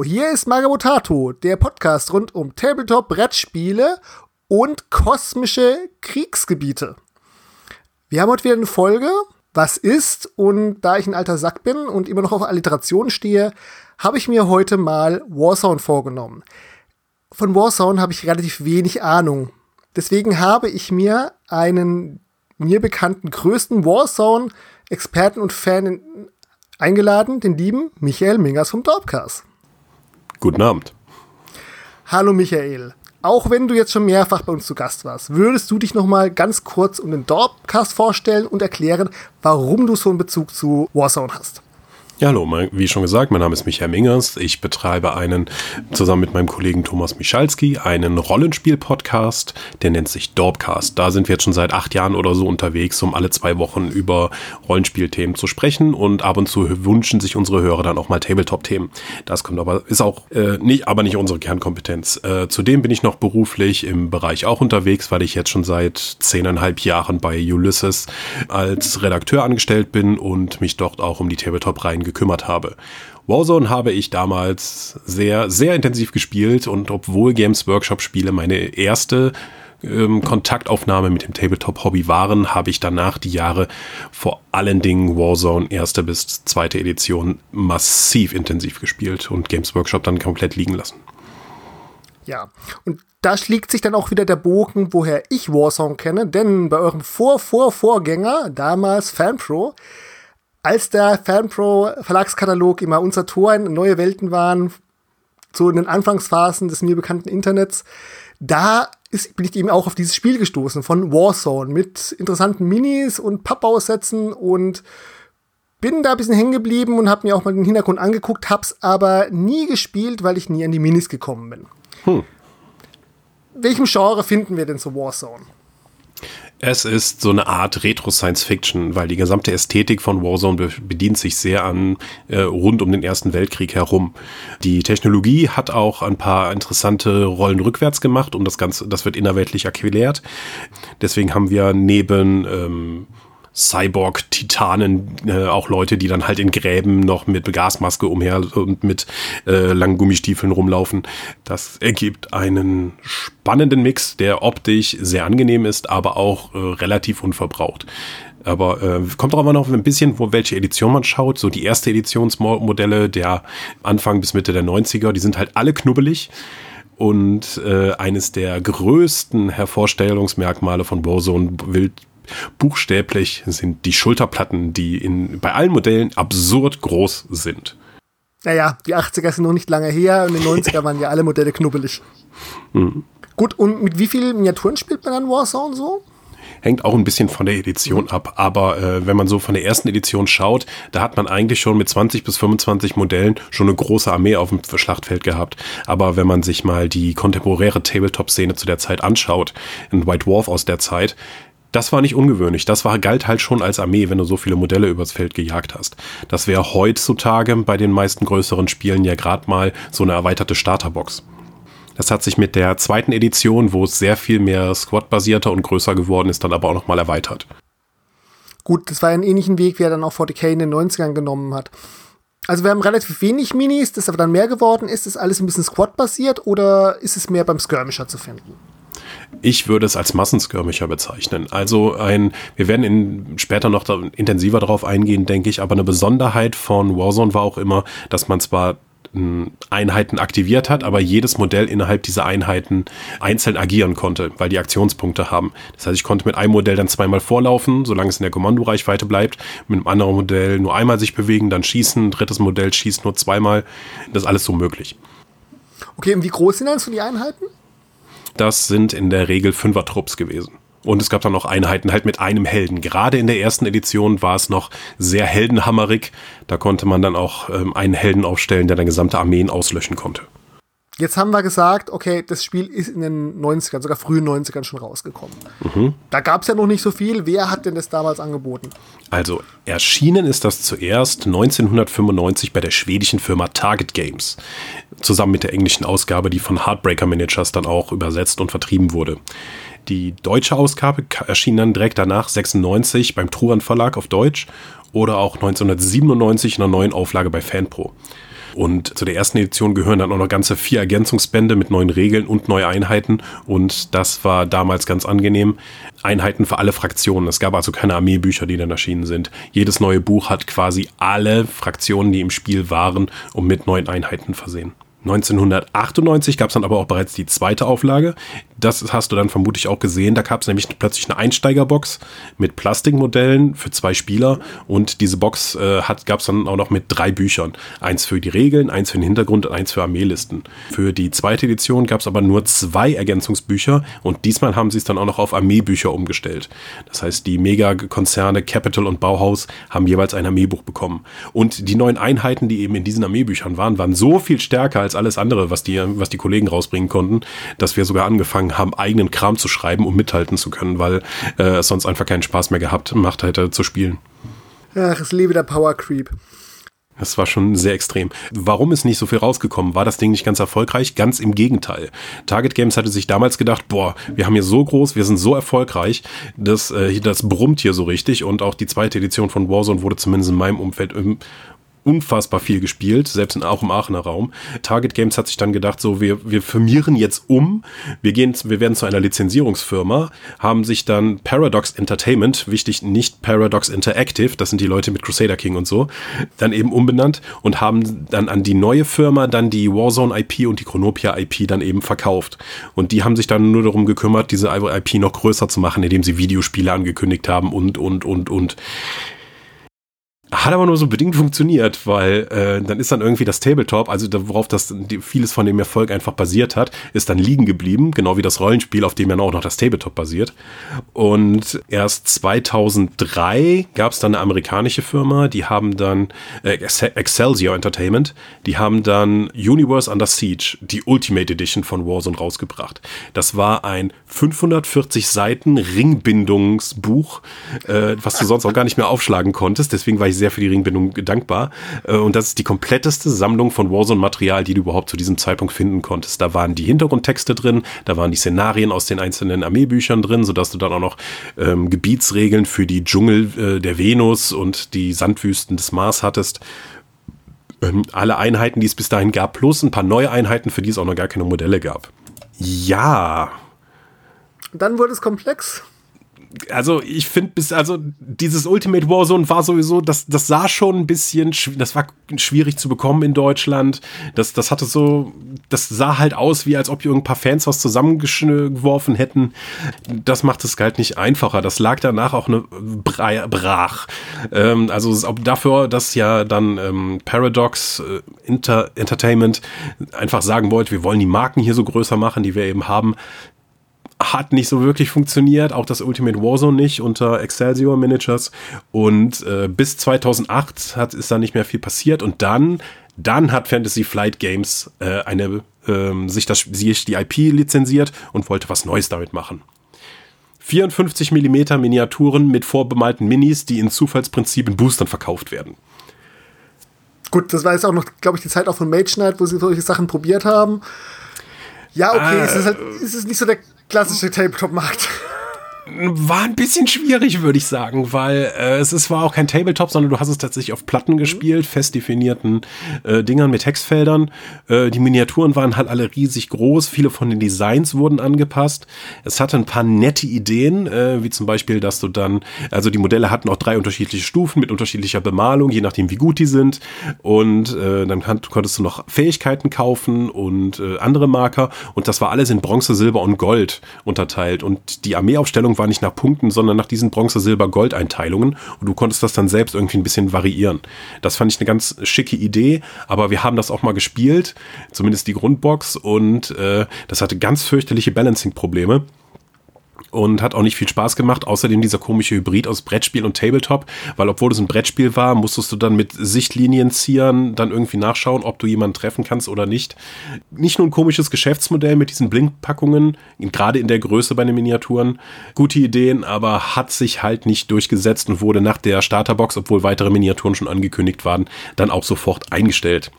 Hier ist Magabotato, der Podcast rund um Tabletop, Brettspiele und kosmische Kriegsgebiete. Wir haben heute wieder eine Folge, was ist, und da ich ein alter Sack bin und immer noch auf Alliteration stehe, habe ich mir heute mal Warzone vorgenommen. Von Warzone habe ich relativ wenig Ahnung. Deswegen habe ich mir einen mir bekannten größten Warzone-Experten und Fan eingeladen, den lieben Michael Mingers vom Dorpcast. Guten Abend. Hallo Michael. Auch wenn du jetzt schon mehrfach bei uns zu Gast warst, würdest du dich noch mal ganz kurz um den Dorpcast vorstellen und erklären, warum du so einen Bezug zu Warzone hast? Ja, hallo, wie schon gesagt, mein Name ist Michael Mingers. Ich betreibe einen, zusammen mit meinem Kollegen Thomas Michalski, einen Rollenspiel-Podcast, der nennt sich Dorpcast. Da sind wir jetzt schon seit acht Jahren oder so unterwegs, um alle zwei Wochen über Rollenspielthemen zu sprechen und ab und zu wünschen sich unsere Hörer dann auch mal Tabletop-Themen. Das kommt aber, ist auch äh, nicht, aber nicht unsere Kernkompetenz. Äh, zudem bin ich noch beruflich im Bereich auch unterwegs, weil ich jetzt schon seit zehneinhalb Jahren bei Ulysses als Redakteur angestellt bin und mich dort auch um die Tabletop-Reihen gekümmert habe. Warzone habe ich damals sehr, sehr intensiv gespielt und obwohl Games Workshop Spiele meine erste ähm, Kontaktaufnahme mit dem Tabletop-Hobby waren, habe ich danach die Jahre vor allen Dingen Warzone erste bis zweite Edition massiv intensiv gespielt und Games Workshop dann komplett liegen lassen. Ja, und da schlägt sich dann auch wieder der Bogen, woher ich Warzone kenne, denn bei eurem Vor-Vor-Vorgänger, damals FanPro, als der FanPro Verlagskatalog immer unser Tor in neue Welten waren, so in den Anfangsphasen des mir bekannten Internets, da ist, bin ich eben auch auf dieses Spiel gestoßen von Warzone mit interessanten Minis und Pappaussätzen und bin da ein bisschen hängen geblieben und habe mir auch mal den Hintergrund angeguckt, hab's aber nie gespielt, weil ich nie an die Minis gekommen bin. Hm. Welchem Genre finden wir denn so Warzone? Es ist so eine Art Retro-Science-Fiction, weil die gesamte Ästhetik von Warzone bedient sich sehr an äh, rund um den Ersten Weltkrieg herum. Die Technologie hat auch ein paar interessante Rollen rückwärts gemacht und das Ganze, das wird innerweltlich erklärt. Deswegen haben wir neben ähm, Cyborg-Titanen, äh, auch Leute, die dann halt in Gräben noch mit Gasmaske umher und mit äh, langen Gummistiefeln rumlaufen. Das ergibt einen spannenden Mix, der optisch sehr angenehm ist, aber auch äh, relativ unverbraucht. Aber äh, kommt darauf an, noch ein bisschen, wo welche Edition man schaut. So die erste Editionsmodelle der Anfang bis Mitte der 90er, die sind halt alle knubbelig. Und äh, eines der größten Hervorstellungsmerkmale von Warzone buchstäblich sind die Schulterplatten, die in, bei allen Modellen absurd groß sind. Naja, die 80er sind noch nicht lange her und in den 90er waren ja alle Modelle knubbelig. Mhm. Gut, und mit wie vielen Miniaturen spielt man dann Warzone so? hängt auch ein bisschen von der Edition ab. Aber äh, wenn man so von der ersten Edition schaut, da hat man eigentlich schon mit 20 bis 25 Modellen schon eine große Armee auf dem Schlachtfeld gehabt. Aber wenn man sich mal die kontemporäre Tabletop-Szene zu der Zeit anschaut, in White Dwarf aus der Zeit, das war nicht ungewöhnlich. Das war galt halt schon als Armee, wenn du so viele Modelle übers Feld gejagt hast. Das wäre heutzutage bei den meisten größeren Spielen ja gerade mal so eine erweiterte Starterbox. Das hat sich mit der zweiten Edition, wo es sehr viel mehr Squad-basierter und größer geworden ist, dann aber auch nochmal erweitert. Gut, das war einen ähnlichen Weg, wie er dann auch 40k in den 90ern genommen hat. Also wir haben relativ wenig Minis, das aber dann mehr geworden ist. Ist alles ein bisschen Squad-basiert oder ist es mehr beim Skirmisher zu finden? Ich würde es als Massenskirmischer bezeichnen. Also ein, wir werden in, später noch da, intensiver darauf eingehen, denke ich, aber eine Besonderheit von Warzone war auch immer, dass man zwar hm, Einheiten aktiviert hat, aber jedes Modell innerhalb dieser Einheiten einzeln agieren konnte, weil die Aktionspunkte haben. Das heißt, ich konnte mit einem Modell dann zweimal vorlaufen, solange es in der Kommandoreichweite bleibt, mit einem anderen Modell nur einmal sich bewegen, dann schießen, drittes Modell schießt nur zweimal. Das ist alles so möglich. Okay, und wie groß sind dann so die Einheiten? Das sind in der Regel Fünfer-Trupps gewesen. Und es gab dann noch Einheiten halt mit einem Helden. Gerade in der ersten Edition war es noch sehr heldenhammerig. Da konnte man dann auch ähm, einen Helden aufstellen, der dann gesamte Armeen auslöschen konnte. Jetzt haben wir gesagt, okay, das Spiel ist in den 90ern, sogar frühen 90ern schon rausgekommen. Mhm. Da gab es ja noch nicht so viel. Wer hat denn das damals angeboten? Also, erschienen ist das zuerst 1995 bei der schwedischen Firma Target Games. Zusammen mit der englischen Ausgabe, die von Heartbreaker Managers dann auch übersetzt und vertrieben wurde. Die deutsche Ausgabe erschien dann direkt danach 96 beim Truhan Verlag auf Deutsch oder auch 1997 in einer neuen Auflage bei Fanpro. Und zu der ersten Edition gehören dann auch noch ganze vier Ergänzungsbände mit neuen Regeln und neue Einheiten. Und das war damals ganz angenehm. Einheiten für alle Fraktionen. Es gab also keine Armeebücher, die dann erschienen sind. Jedes neue Buch hat quasi alle Fraktionen, die im Spiel waren, um mit neuen Einheiten versehen. 1998 gab es dann aber auch bereits die zweite Auflage. Das hast du dann vermutlich auch gesehen. Da gab es nämlich plötzlich eine Einsteigerbox mit Plastikmodellen für zwei Spieler. Und diese Box äh, gab es dann auch noch mit drei Büchern. Eins für die Regeln, eins für den Hintergrund und eins für Armeelisten. Für die zweite Edition gab es aber nur zwei Ergänzungsbücher. Und diesmal haben sie es dann auch noch auf Armeebücher umgestellt. Das heißt, die Megakonzerne Capital und Bauhaus haben jeweils ein Armeebuch bekommen. Und die neuen Einheiten, die eben in didiesen Armeebüchern waren, waren so viel stärker als als alles andere, was die, was die Kollegen rausbringen konnten, dass wir sogar angefangen haben, eigenen Kram zu schreiben, um mithalten zu können, weil äh, es sonst einfach keinen Spaß mehr gehabt macht hätte zu spielen. Ach, es lebe der Power Creep. Das war schon sehr extrem. Warum ist nicht so viel rausgekommen? War das Ding nicht ganz erfolgreich? Ganz im Gegenteil. Target Games hatte sich damals gedacht, boah, wir haben hier so groß, wir sind so erfolgreich, dass äh, das brummt hier so richtig und auch die zweite Edition von Warzone wurde zumindest in meinem Umfeld im unfassbar viel gespielt, selbst in, auch im Aachener Raum. Target Games hat sich dann gedacht, so, wir, wir firmieren jetzt um, wir gehen, wir werden zu einer Lizenzierungsfirma, haben sich dann Paradox Entertainment, wichtig, nicht Paradox Interactive, das sind die Leute mit Crusader King und so, dann eben umbenannt und haben dann an die neue Firma dann die Warzone IP und die Chronopia IP dann eben verkauft. Und die haben sich dann nur darum gekümmert, diese IP noch größer zu machen, indem sie Videospiele angekündigt haben und, und, und, und. Hat aber nur so bedingt funktioniert, weil äh, dann ist dann irgendwie das Tabletop, also worauf das vieles von dem Erfolg einfach basiert hat, ist dann liegen geblieben, genau wie das Rollenspiel, auf dem ja auch noch das Tabletop basiert. Und erst 2003 gab es dann eine amerikanische Firma, die haben dann äh, Excelsior Entertainment, die haben dann Universe Under Siege, die Ultimate Edition von Warzone rausgebracht. Das war ein 540 Seiten Ringbindungsbuch, äh, was du sonst auch gar nicht mehr aufschlagen konntest. Deswegen war ich sehr für die Ringbindung dankbar. Äh, und das ist die kompletteste Sammlung von Warzone-Material, die du überhaupt zu diesem Zeitpunkt finden konntest. Da waren die Hintergrundtexte drin, da waren die Szenarien aus den einzelnen Armeebüchern drin, sodass du dann auch noch ähm, Gebietsregeln für die Dschungel äh, der Venus und die Sandwüsten des Mars hattest ähm, alle Einheiten, die es bis dahin gab, plus ein paar neue Einheiten, für die es auch noch gar keine Modelle gab. Ja. Dann wurde es komplex also ich finde bis, also dieses Ultimate Warzone war sowieso, das, das sah schon ein bisschen, das war schwierig zu bekommen in Deutschland. Das, das hatte so, das sah halt aus, wie als ob hier ein paar Fans was zusammengeworfen hätten. Das macht es halt nicht einfacher. Das lag danach auch eine brach. Ähm, also dafür, dass ja dann ähm, Paradox äh, Inter Entertainment einfach sagen wollte, wir wollen die Marken hier so größer machen, die wir eben haben, hat nicht so wirklich funktioniert, auch das Ultimate Warzone nicht unter Excelsior Managers und äh, bis 2008 hat, ist da nicht mehr viel passiert und dann, dann hat Fantasy Flight Games äh, eine, ähm, sich, das, sich die IP lizenziert und wollte was Neues damit machen. 54 mm Miniaturen mit vorbemalten Minis, die in Zufallsprinzip in Boostern verkauft werden. Gut, das war jetzt auch noch, glaube ich, die Zeit auch von Mage Knight, wo sie solche Sachen probiert haben. Ja, okay, äh, es, ist halt, es ist nicht so der klassische Tabletop-Markt war ein bisschen schwierig, würde ich sagen, weil äh, es ist, war auch kein Tabletop, sondern du hast es tatsächlich auf Platten gespielt, fest definierten äh, Dingern mit Textfeldern. Äh, die Miniaturen waren halt alle riesig groß, viele von den Designs wurden angepasst. Es hatte ein paar nette Ideen, äh, wie zum Beispiel, dass du dann, also die Modelle hatten auch drei unterschiedliche Stufen mit unterschiedlicher Bemalung, je nachdem wie gut die sind. Und äh, dann kann, konntest du noch Fähigkeiten kaufen und äh, andere Marker. Und das war alles in Bronze, Silber und Gold unterteilt. Und die Armeeaufstellung Einteilung war nicht nach Punkten, sondern nach diesen Bronze, Silber, Gold Einteilungen. Und du konntest das dann selbst irgendwie ein bisschen variieren. Das fand ich eine ganz schicke Idee, aber wir haben das auch mal gespielt, zumindest die Grundbox. Und äh, das hatte ganz fürchterliche Balancing-Probleme und hat auch nicht viel Spaß gemacht. Außerdem dieser komische Hybrid aus Brettspiel und Tabletop, weil obwohl es ein Brettspiel war, musstest du dann mit Sichtlinienziehern dann irgendwie nachschauen, ob du jemanden treffen kannst oder nicht. Nicht nur ein komisches Geschäftsmodell mit diesen Blinkpackungen, gerade in der Größe bei den Miniaturen. Gute Ideen, aber hat sich halt nicht durchgesetzt und wurde nach der Starterbox, obwohl weitere Miniaturen schon angekündigt waren, dann auch sofort eingestellt.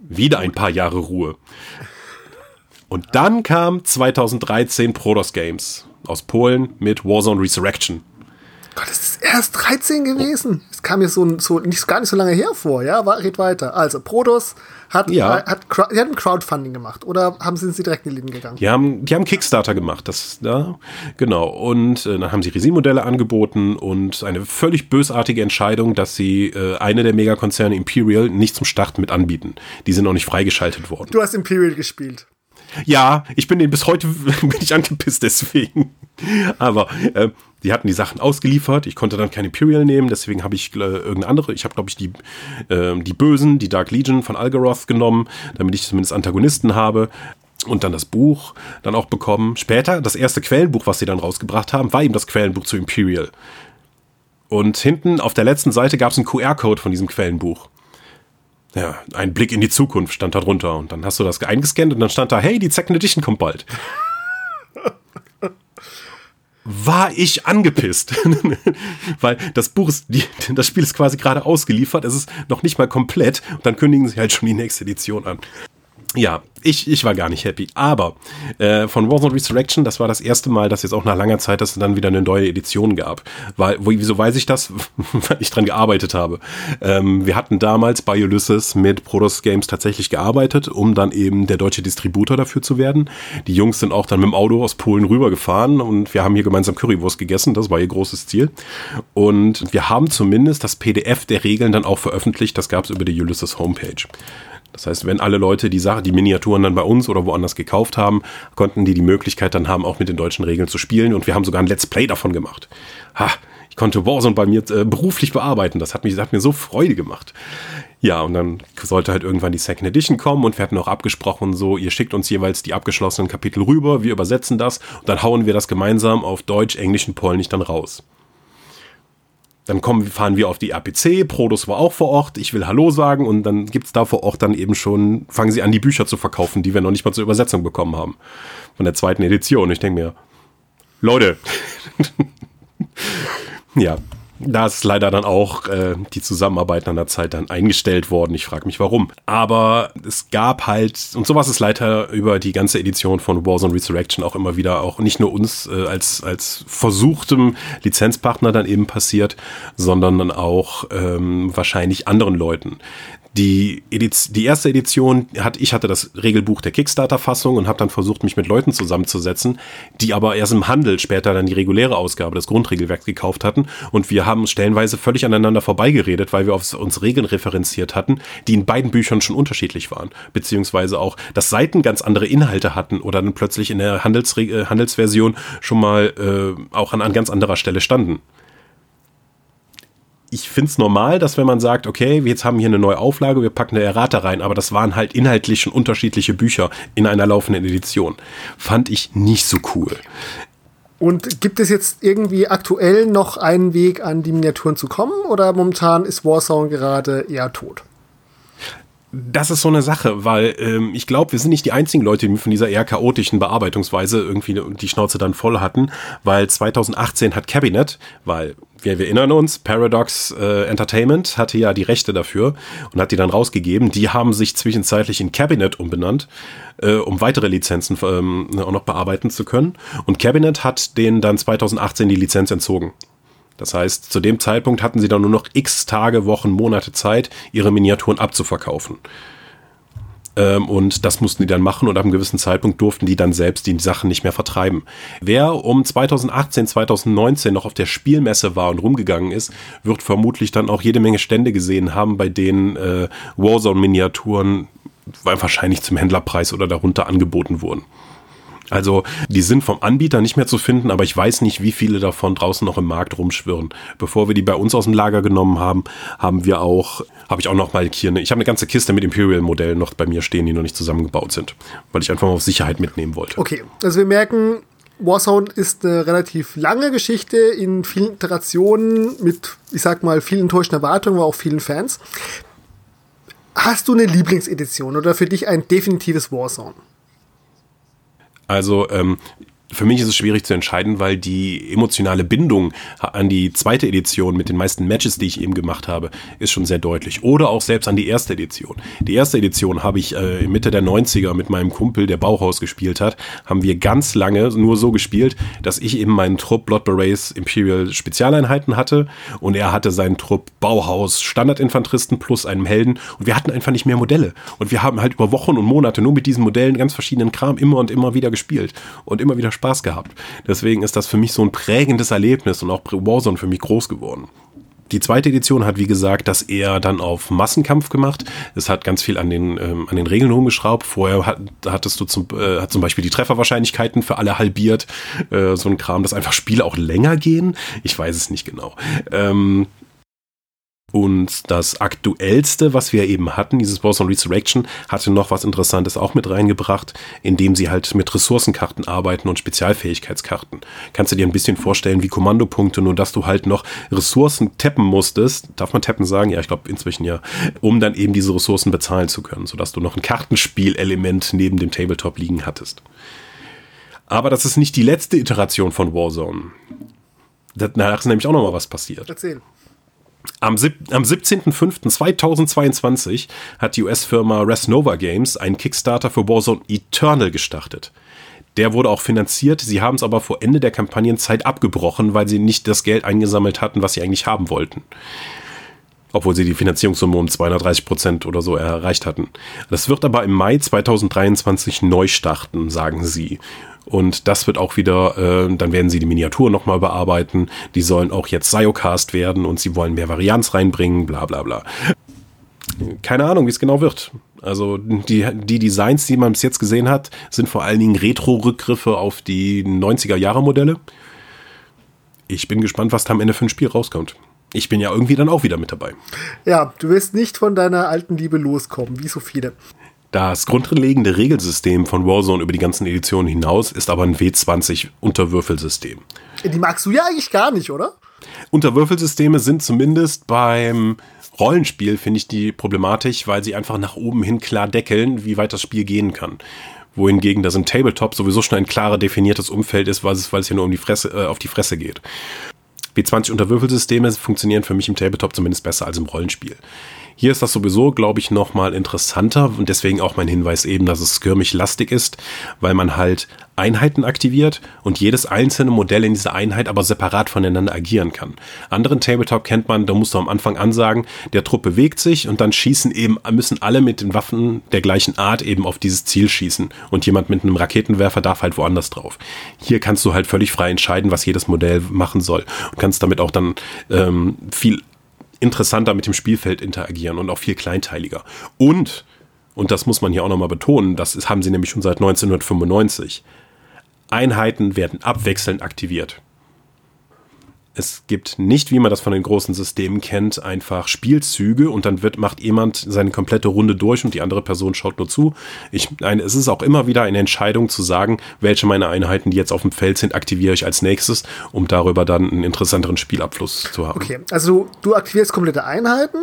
Wieder ein paar Jahre Ruhe. Und dann kam 2013 Prodos Games aus Polen mit Warzone Resurrection. Gott, das ist erst 13 gewesen. Es kam mir so, so nicht, gar nicht so lange her vor, ja? War, red weiter. Also, Prodos hat, ja. äh, hat, die haben Crowdfunding gemacht oder haben sie, sie direkt in die Läden gegangen? Die haben, die haben Kickstarter gemacht, das, ja, genau. Und äh, dann haben sie Resin-Modelle angeboten und eine völlig bösartige Entscheidung, dass sie äh, eine der Megakonzerne Imperial nicht zum Start mit anbieten. Die sind noch nicht freigeschaltet worden. Du hast Imperial gespielt. Ja, ich bin den bis heute bin ich angepisst deswegen. Aber äh, die hatten die Sachen ausgeliefert. Ich konnte dann kein Imperial nehmen, deswegen habe ich äh, irgendeine andere. Ich habe, glaube ich, die, äh, die Bösen, die Dark Legion von Algaroth genommen, damit ich zumindest Antagonisten habe. Und dann das Buch dann auch bekommen. Später, das erste Quellenbuch, was sie dann rausgebracht haben, war eben das Quellenbuch zu Imperial. Und hinten auf der letzten Seite gab es einen QR-Code von diesem Quellenbuch. Ja, ein Blick in die Zukunft stand da drunter. Und dann hast du das eingescannt und dann stand da, hey, die Second Edition kommt bald war ich angepisst. Weil das Buch ist, die, das Spiel ist quasi gerade ausgeliefert, es ist noch nicht mal komplett und dann kündigen sie halt schon die nächste Edition an. Ja, ich, ich war gar nicht happy. Aber äh, von Warzone Resurrection, das war das erste Mal, dass jetzt auch nach langer Zeit, dass es dann wieder eine neue Edition gab. Weil, wo, wieso weiß ich das? Weil ich dran gearbeitet habe. Ähm, wir hatten damals bei Ulysses mit Protos Games tatsächlich gearbeitet, um dann eben der deutsche Distributor dafür zu werden. Die Jungs sind auch dann mit dem Auto aus Polen rübergefahren und wir haben hier gemeinsam Currywurst gegessen. Das war ihr großes Ziel. Und wir haben zumindest das PDF der Regeln dann auch veröffentlicht. Das gab es über die Ulysses Homepage. Das heißt, wenn alle Leute die Sache, die Miniaturen dann bei uns oder woanders gekauft haben, konnten die die Möglichkeit dann haben, auch mit den deutschen Regeln zu spielen. Und wir haben sogar ein Let's Play davon gemacht. Ha, ich konnte Warzone bei mir äh, beruflich bearbeiten. Das hat, mich, das hat mir so Freude gemacht. Ja, und dann sollte halt irgendwann die Second Edition kommen und wir hatten auch abgesprochen, so, ihr schickt uns jeweils die abgeschlossenen Kapitel rüber, wir übersetzen das und dann hauen wir das gemeinsam auf Deutsch, Englisch und Polnisch dann raus. Dann kommen, fahren wir auf die RPC, Produs war auch vor Ort, ich will Hallo sagen und dann gibt's da vor Ort dann eben schon, fangen sie an, die Bücher zu verkaufen, die wir noch nicht mal zur Übersetzung bekommen haben. Von der zweiten Edition. Ich denke mir, Leute, ja, da ist leider dann auch äh, die Zusammenarbeit an der Zeit dann eingestellt worden. Ich frage mich warum. Aber es gab halt, und sowas ist leider über die ganze Edition von Warzone Resurrection auch immer wieder auch nicht nur uns äh, als, als versuchtem Lizenzpartner dann eben passiert, sondern dann auch ähm, wahrscheinlich anderen Leuten die, Ediz die erste Edition hat, ich hatte das Regelbuch der Kickstarter-Fassung und habe dann versucht, mich mit Leuten zusammenzusetzen, die aber erst im Handel später dann die reguläre Ausgabe des Grundregelwerks gekauft hatten. Und wir haben stellenweise völlig aneinander vorbeigeredet, weil wir auf uns Regeln referenziert hatten, die in beiden Büchern schon unterschiedlich waren. Beziehungsweise auch, dass Seiten ganz andere Inhalte hatten oder dann plötzlich in der Handelsre äh, Handelsversion schon mal äh, auch an, an ganz anderer Stelle standen ich finde es normal, dass wenn man sagt, okay, wir jetzt haben hier eine neue Auflage, wir packen eine Errata rein, aber das waren halt inhaltlich schon unterschiedliche Bücher in einer laufenden Edition. Fand ich nicht so cool. Und gibt es jetzt irgendwie aktuell noch einen Weg, an die Miniaturen zu kommen, oder momentan ist Warzone gerade eher tot? Das ist so eine Sache, weil ähm, ich glaube, wir sind nicht die einzigen Leute, die von dieser eher chaotischen Bearbeitungsweise irgendwie die Schnauze dann voll hatten, weil 2018 hat Cabinet, weil wir, wir erinnern uns, Paradox äh, Entertainment hatte ja die Rechte dafür und hat die dann rausgegeben. Die haben sich zwischenzeitlich in Cabinet umbenannt, äh, um weitere Lizenzen ähm, auch noch bearbeiten zu können. Und Cabinet hat denen dann 2018 die Lizenz entzogen. Das heißt, zu dem Zeitpunkt hatten sie dann nur noch x Tage, Wochen, Monate Zeit, ihre Miniaturen abzuverkaufen. Ähm, und das mussten die dann machen und ab einem gewissen Zeitpunkt durften die dann selbst die Sachen nicht mehr vertreiben. Wer um 2018, 2019 noch auf der Spielmesse war und rumgegangen ist, wird vermutlich dann auch jede Menge Stände gesehen haben, bei denen äh, Warzone-Miniaturen wahrscheinlich zum Händlerpreis oder darunter angeboten wurden. Also die sind vom Anbieter nicht mehr zu finden, aber ich weiß nicht, wie viele davon draußen noch im Markt rumschwirren. Bevor wir die bei uns aus dem Lager genommen haben, haben wir auch, habe ich auch noch mal hier eine, ich habe eine ganze Kiste mit Imperial-Modellen noch bei mir stehen, die noch nicht zusammengebaut sind, weil ich einfach mal auf Sicherheit mitnehmen wollte. Okay, also wir merken, Warzone ist eine relativ lange Geschichte in vielen Iterationen mit, ich sag mal, vielen enttäuschten Erwartungen, aber auch vielen Fans. Hast du eine Lieblingsedition oder für dich ein definitives Warzone? Also ähm, für mich ist es schwierig zu entscheiden, weil die emotionale Bindung an die zweite Edition mit den meisten Matches, die ich eben gemacht habe, ist schon sehr deutlich. Oder auch selbst an die erste Edition. Die erste Edition habe ich äh, Mitte der 90er mit meinem Kumpel, der Bauhaus gespielt hat, haben wir ganz lange nur so gespielt, dass ich eben meinen Trupp Blood Berets Imperial Spezialeinheiten hatte und er hatte seinen Trupp Bauhaus Standardinfanteristen plus einem Helden und wir hatten einfach nicht mehr Modelle. Und wir haben halt über Wochen und Monate nur mit diesen Modellen ganz verschiedenen Kram immer und immer wieder gespielt und immer wieder Spaß gehabt. Deswegen ist das für mich so ein prägendes Erlebnis und auch Warzone für mich groß geworden. Die zweite Edition hat, wie gesagt, das eher dann auf Massenkampf gemacht. Es hat ganz viel an den, ähm, an den Regeln rumgeschraubt. Vorher hat, hattest du zum, äh, hat zum Beispiel die Trefferwahrscheinlichkeiten für alle halbiert. Äh, so ein Kram, dass einfach Spiele auch länger gehen. Ich weiß es nicht genau. Ähm, und das aktuellste, was wir eben hatten, dieses Boss on Resurrection, hatte noch was Interessantes auch mit reingebracht, indem sie halt mit Ressourcenkarten arbeiten und Spezialfähigkeitskarten. Kannst du dir ein bisschen vorstellen wie Kommandopunkte, nur dass du halt noch Ressourcen tappen musstest. Darf man tappen sagen? Ja, ich glaube inzwischen ja, um dann eben diese Ressourcen bezahlen zu können, sodass du noch ein Kartenspielelement neben dem Tabletop liegen hattest. Aber das ist nicht die letzte Iteration von Warzone. Danach ist nämlich auch noch mal was passiert. Erzähl. Am, am 17.05.2022 hat die US-Firma Resnova Games einen Kickstarter für Warzone Eternal gestartet. Der wurde auch finanziert, sie haben es aber vor Ende der Kampagnenzeit abgebrochen, weil sie nicht das Geld eingesammelt hatten, was sie eigentlich haben wollten. Obwohl sie die Finanzierungssumme um 230 Prozent oder so erreicht hatten. Das wird aber im Mai 2023 neu starten, sagen sie. Und das wird auch wieder, äh, dann werden sie die Miniatur nochmal bearbeiten. Die sollen auch jetzt Siocast werden und sie wollen mehr Varianz reinbringen, bla bla bla. Keine Ahnung, wie es genau wird. Also die, die Designs, die man bis jetzt gesehen hat, sind vor allen Dingen Retro-Rückgriffe auf die 90er-Jahre-Modelle. Ich bin gespannt, was da am Ende für ein Spiel rauskommt. Ich bin ja irgendwie dann auch wieder mit dabei. Ja, du wirst nicht von deiner alten Liebe loskommen, wie so viele. Das grundlegende Regelsystem von Warzone über die ganzen Editionen hinaus ist aber ein W20 Unterwürfelsystem. Die magst du ja eigentlich gar nicht, oder? Unterwürfelsysteme sind zumindest beim Rollenspiel, finde ich die problematisch, weil sie einfach nach oben hin klar deckeln, wie weit das Spiel gehen kann. Wohingegen das im Tabletop sowieso schon ein klarer definiertes Umfeld ist, weil es, weil es hier nur um die Fresse, äh, auf die Fresse geht. W20 Unterwürfelsysteme funktionieren für mich im Tabletop zumindest besser als im Rollenspiel. Hier ist das sowieso, glaube ich, noch mal interessanter und deswegen auch mein Hinweis eben, dass es skirmish-lastig ist, weil man halt Einheiten aktiviert und jedes einzelne Modell in dieser Einheit aber separat voneinander agieren kann. Anderen Tabletop kennt man, da musst du am Anfang ansagen, der Trupp bewegt sich und dann schießen eben, müssen alle mit den Waffen der gleichen Art eben auf dieses Ziel schießen und jemand mit einem Raketenwerfer darf halt woanders drauf. Hier kannst du halt völlig frei entscheiden, was jedes Modell machen soll und kannst damit auch dann ähm, viel interessanter mit dem Spielfeld interagieren und auch viel kleinteiliger. Und, und das muss man hier auch nochmal betonen, das haben sie nämlich schon seit 1995, Einheiten werden abwechselnd aktiviert. Es gibt nicht, wie man das von den großen Systemen kennt, einfach Spielzüge und dann wird, macht jemand seine komplette Runde durch und die andere Person schaut nur zu. Ich, ein, es ist auch immer wieder eine Entscheidung zu sagen, welche meiner Einheiten, die jetzt auf dem Feld sind, aktiviere ich als nächstes, um darüber dann einen interessanteren Spielabfluss zu haben. Okay, also du aktivierst komplette Einheiten.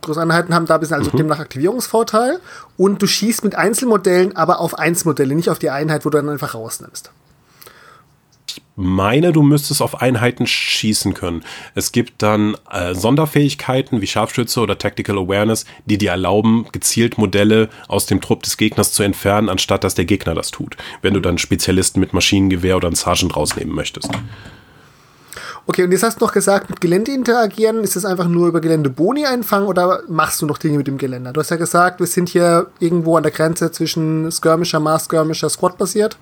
Großeinheiten haben da ein bisschen also mhm. demnach Aktivierungsvorteil und du schießt mit Einzelmodellen, aber auf Einzelmodelle, nicht auf die Einheit, wo du dann einfach rausnimmst meine, du müsstest auf Einheiten schießen können. Es gibt dann äh, Sonderfähigkeiten wie Scharfschütze oder Tactical Awareness, die dir erlauben, gezielt Modelle aus dem Trupp des Gegners zu entfernen, anstatt dass der Gegner das tut. Wenn du dann Spezialisten mit Maschinengewehr oder einen Sergeant rausnehmen möchtest. Okay, und jetzt hast du noch gesagt, mit Gelände interagieren, ist das einfach nur über Gelände Boni einfangen oder machst du noch Dinge mit dem Geländer? Du hast ja gesagt, wir sind hier irgendwo an der Grenze zwischen Skirmisher, Mars Skirmisher, Squad basiert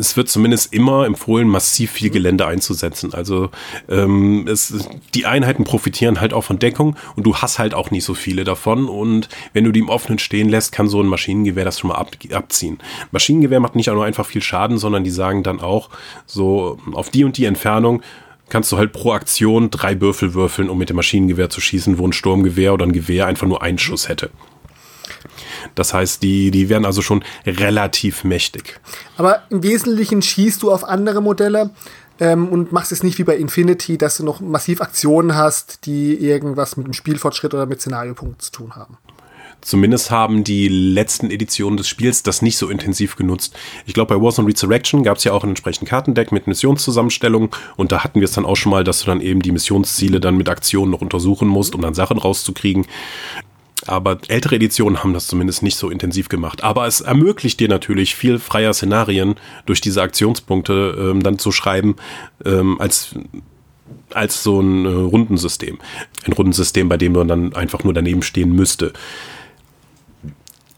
es wird zumindest immer empfohlen, massiv viel Gelände einzusetzen. Also ähm, es, die Einheiten profitieren halt auch von Deckung und du hast halt auch nicht so viele davon. Und wenn du die im Offenen stehen lässt, kann so ein Maschinengewehr das schon mal ab, abziehen. Maschinengewehr macht nicht nur einfach viel Schaden, sondern die sagen dann auch so auf die und die Entfernung kannst du halt pro Aktion drei Würfel würfeln, um mit dem Maschinengewehr zu schießen, wo ein Sturmgewehr oder ein Gewehr einfach nur einen Schuss hätte. Das heißt, die, die werden also schon relativ mächtig. Aber im Wesentlichen schießt du auf andere Modelle ähm, und machst es nicht wie bei Infinity, dass du noch massiv Aktionen hast, die irgendwas mit dem Spielfortschritt oder mit Szenariopunkt zu tun haben. Zumindest haben die letzten Editionen des Spiels das nicht so intensiv genutzt. Ich glaube, bei Warzone Resurrection gab es ja auch ein entsprechendes Kartendeck mit Missionszusammenstellung und da hatten wir es dann auch schon mal, dass du dann eben die Missionsziele dann mit Aktionen noch untersuchen musst, um dann Sachen rauszukriegen. Aber ältere Editionen haben das zumindest nicht so intensiv gemacht. Aber es ermöglicht dir natürlich viel freier Szenarien durch diese Aktionspunkte ähm, dann zu schreiben, ähm, als als so ein äh, Rundensystem. Ein Rundensystem, bei dem man dann einfach nur daneben stehen müsste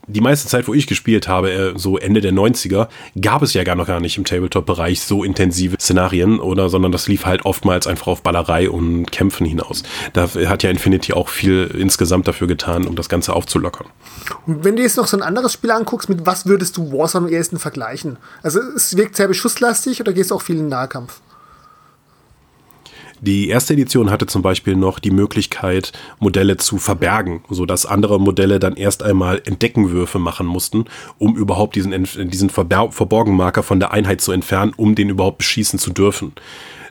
die meiste Zeit, wo ich gespielt habe, äh, so Ende der 90er, gab es ja gar noch gar nicht im Tabletop-Bereich so intensive Szenarien oder, sondern das lief halt oftmals einfach auf Ballerei und Kämpfen hinaus. Da hat ja Infinity auch viel insgesamt dafür getan, um das Ganze aufzulockern. Und wenn du jetzt noch so ein anderes Spiel anguckst, mit was würdest du Warzone am ersten vergleichen? Also es wirkt sehr beschusslastig oder gehst du auch viel in den Nahkampf? Die erste Edition hatte zum Beispiel noch die Möglichkeit, Modelle zu verbergen, sodass andere Modelle dann erst einmal Entdeckenwürfe machen mussten, um überhaupt diesen, diesen Verborgenmarker von der Einheit zu entfernen, um den überhaupt beschießen zu dürfen.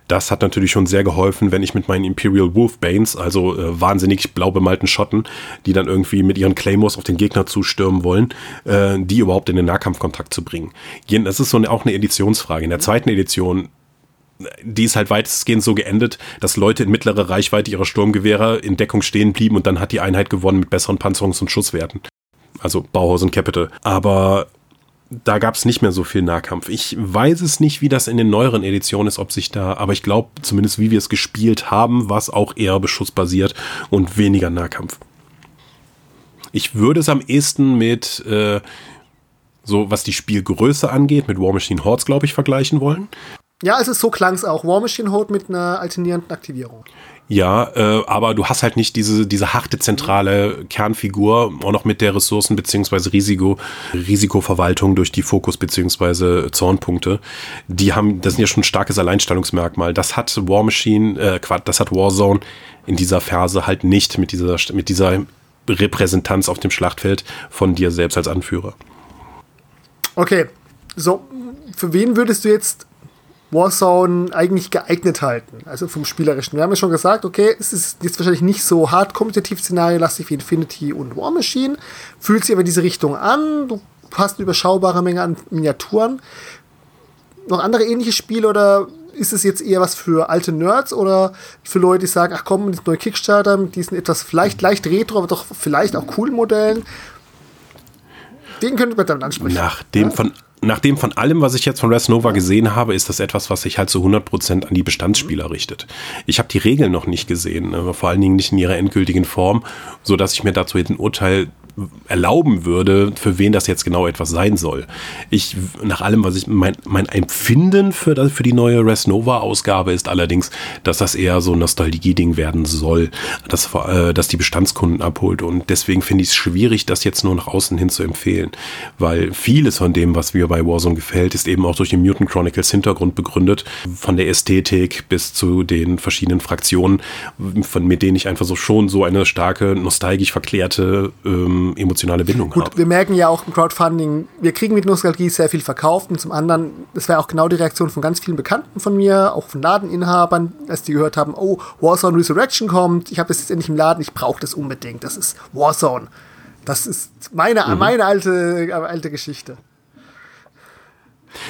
Das hat natürlich schon sehr geholfen, wenn ich mit meinen Imperial Wolfbanes, also äh, wahnsinnig blau bemalten Schotten, die dann irgendwie mit ihren Claymores auf den Gegner zustürmen wollen, äh, die überhaupt in den Nahkampfkontakt zu bringen. Das ist so eine, auch eine Editionsfrage. In der zweiten Edition die ist halt weitestgehend so geendet, dass Leute in mittlerer Reichweite ihrer Sturmgewehre in Deckung stehen blieben und dann hat die Einheit gewonnen mit besseren Panzerungs- und Schusswerten. Also Bauhaus und Capital. Aber da gab es nicht mehr so viel Nahkampf. Ich weiß es nicht, wie das in den neueren Editionen ist, ob sich da, aber ich glaube, zumindest wie wir es gespielt haben, war es auch eher beschussbasiert und weniger Nahkampf. Ich würde es am ehesten mit äh, so was die Spielgröße angeht, mit War Machine Hordes, glaube ich, vergleichen wollen. Ja, also so klang es auch. War Machine Horde mit einer alternierenden Aktivierung. Ja, äh, aber du hast halt nicht diese, diese harte zentrale Kernfigur, auch noch mit der Ressourcen- bzw. Risiko, Risikoverwaltung durch die Fokus- bzw. Zornpunkte. Die haben, das sind ja schon ein starkes Alleinstellungsmerkmal. Das hat War Machine, äh, das hat Warzone in dieser Phase halt nicht mit dieser, mit dieser Repräsentanz auf dem Schlachtfeld von dir selbst als Anführer. Okay, so, für wen würdest du jetzt Warzone eigentlich geeignet halten, also vom Spielerischen. Wir haben ja schon gesagt, okay, es ist jetzt wahrscheinlich nicht so hart kompetitiv Szenario-lastig wie Infinity und War Machine, fühlt sich aber diese Richtung an, du hast eine überschaubare Menge an Miniaturen. Noch andere ähnliche Spiele oder ist es jetzt eher was für alte Nerds oder für Leute, die sagen, ach komm, das neue Kickstarter mit diesen etwas vielleicht leicht retro, aber doch vielleicht auch coolen Modellen. Den könnte man dann ansprechen. Nach dem ja? von nachdem von allem, was ich jetzt von Resnova gesehen habe, ist das etwas, was sich halt zu 100% an die Bestandsspieler richtet. Ich habe die Regeln noch nicht gesehen, ne, vor allen Dingen nicht in ihrer endgültigen Form, so dass ich mir dazu jetzt ein Urteil erlauben würde, für wen das jetzt genau etwas sein soll. Ich, nach allem, was ich, mein, mein Empfinden für, das, für die neue Resnova-Ausgabe ist allerdings, dass das eher so ein Nostalgie-Ding werden soll, dass, äh, dass die Bestandskunden abholt. Und deswegen finde ich es schwierig, das jetzt nur nach außen hin zu empfehlen, weil vieles von dem, was mir bei Warzone gefällt, ist eben auch durch den Mutant Chronicles Hintergrund begründet, von der Ästhetik bis zu den verschiedenen Fraktionen, von, mit denen ich einfach so schon so eine starke, nostalgisch verklärte ähm, emotionale Bindung Gut, habe. Wir merken ja auch im Crowdfunding, wir kriegen mit Nostalgie sehr viel verkauft und zum anderen, das war auch genau die Reaktion von ganz vielen Bekannten von mir, auch von Ladeninhabern, als die gehört haben, oh, Warzone Resurrection kommt, ich habe das jetzt endlich im Laden, ich brauche das unbedingt, das ist Warzone. Das ist meine, mhm. meine alte, alte Geschichte.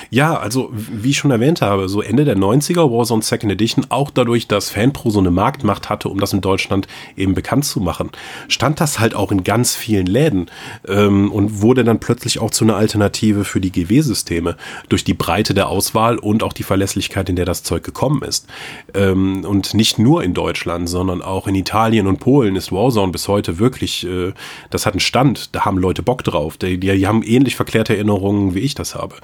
Ja, also wie ich schon erwähnt habe, so Ende der 90er Warzone Second Edition, auch dadurch, dass Fanpro so eine Marktmacht hatte, um das in Deutschland eben bekannt zu machen, stand das halt auch in ganz vielen Läden ähm, und wurde dann plötzlich auch zu einer Alternative für die GW-Systeme durch die Breite der Auswahl und auch die Verlässlichkeit, in der das Zeug gekommen ist. Ähm, und nicht nur in Deutschland, sondern auch in Italien und Polen ist Warzone bis heute wirklich, äh, das hat einen Stand, da haben Leute Bock drauf, die, die haben ähnlich verklärte Erinnerungen, wie ich das habe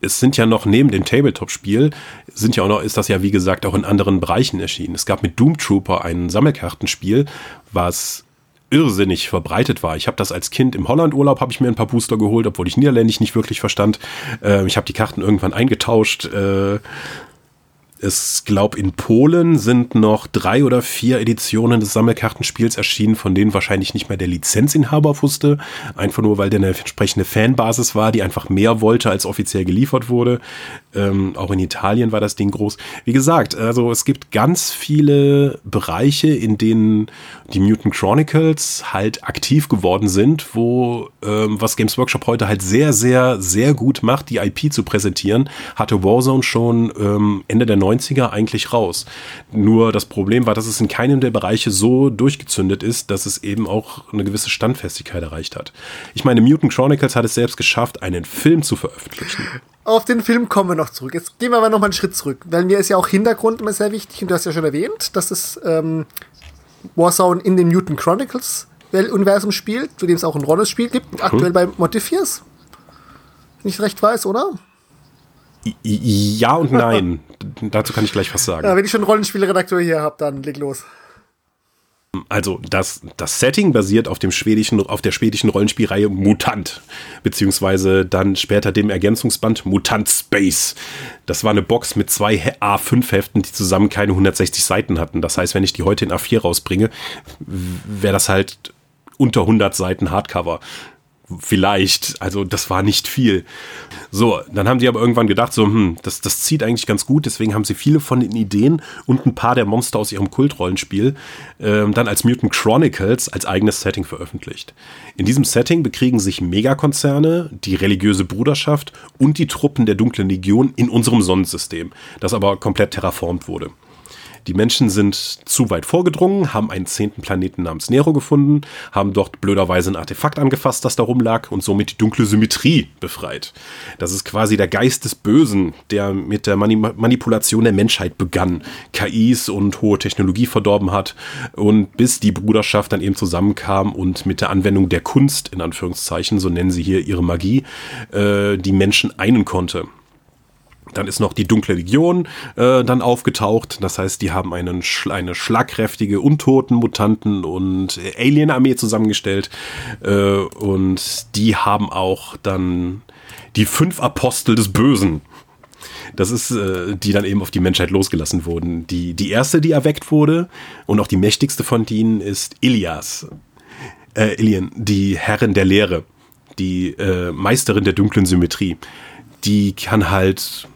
es sind ja noch neben dem Tabletop-Spiel, sind ja auch noch, ist das ja wie gesagt auch in anderen Bereichen erschienen. Es gab mit Doom Trooper ein Sammelkartenspiel, was irrsinnig verbreitet war. Ich habe das als Kind im Hollandurlaub habe ich mir ein paar Booster geholt, obwohl ich Niederländisch nicht wirklich verstand. Äh, ich habe die Karten irgendwann eingetauscht. Äh, es glaube in Polen sind noch drei oder vier Editionen des Sammelkartenspiels erschienen, von denen wahrscheinlich nicht mehr der Lizenzinhaber wusste, einfach nur weil der eine entsprechende Fanbasis war, die einfach mehr wollte als offiziell geliefert wurde. Ähm, auch in Italien war das Ding groß. Wie gesagt, also es gibt ganz viele Bereiche, in denen die Mutant Chronicles halt aktiv geworden sind, wo ähm, was Games Workshop heute halt sehr, sehr, sehr gut macht, die IP zu präsentieren, hatte Warzone schon ähm, Ende der 90er eigentlich raus. Nur das Problem war, dass es in keinem der Bereiche so durchgezündet ist, dass es eben auch eine gewisse Standfestigkeit erreicht hat. Ich meine, Mutant Chronicles hat es selbst geschafft, einen Film zu veröffentlichen. Auf den Film kommen wir noch zurück. Jetzt gehen wir aber noch mal einen Schritt zurück, weil mir ist ja auch Hintergrund immer sehr wichtig und du hast ja schon erwähnt, dass es ähm, Warzone in den Mutant Chronicles Universum spielt, zu dem es auch ein Rollenspiel gibt, mhm. aktuell bei Modifiers. Wenn ich recht weiß, oder? Ja und nein. Dazu kann ich gleich was sagen. Ja, wenn ich schon einen Rollenspielredakteur hier habe, dann leg los. Also das, das Setting basiert auf dem schwedischen, auf der schwedischen Rollenspielreihe Mutant, beziehungsweise dann später dem Ergänzungsband Mutant Space. Das war eine Box mit zwei A5-Heften, die zusammen keine 160 Seiten hatten. Das heißt, wenn ich die heute in A4 rausbringe, wäre das halt unter 100 Seiten Hardcover. Vielleicht, also das war nicht viel. So, dann haben sie aber irgendwann gedacht, so, hm, das, das zieht eigentlich ganz gut, deswegen haben sie viele von den Ideen und ein paar der Monster aus ihrem Kultrollenspiel ähm, dann als Mutant Chronicles als eigenes Setting veröffentlicht. In diesem Setting bekriegen sich Megakonzerne, die religiöse Bruderschaft und die Truppen der Dunklen Legion in unserem Sonnensystem, das aber komplett terraformt wurde. Die Menschen sind zu weit vorgedrungen, haben einen zehnten Planeten namens Nero gefunden, haben dort blöderweise ein Artefakt angefasst, das da rumlag und somit die dunkle Symmetrie befreit. Das ist quasi der Geist des Bösen, der mit der Mani Manipulation der Menschheit begann, KIs und hohe Technologie verdorben hat und bis die Bruderschaft dann eben zusammenkam und mit der Anwendung der Kunst, in Anführungszeichen, so nennen sie hier ihre Magie, äh, die Menschen einen konnte. Dann ist noch die Dunkle Legion äh, dann aufgetaucht. Das heißt, die haben einen, eine schlagkräftige Untoten, Mutanten und Alien-Armee zusammengestellt. Äh, und die haben auch dann die fünf Apostel des Bösen. Das ist, äh, die dann eben auf die Menschheit losgelassen wurden. Die, die erste, die erweckt wurde und auch die mächtigste von denen ist Ilias. Äh, Ilian, die Herrin der Lehre. Die äh, Meisterin der dunklen Symmetrie. Die kann halt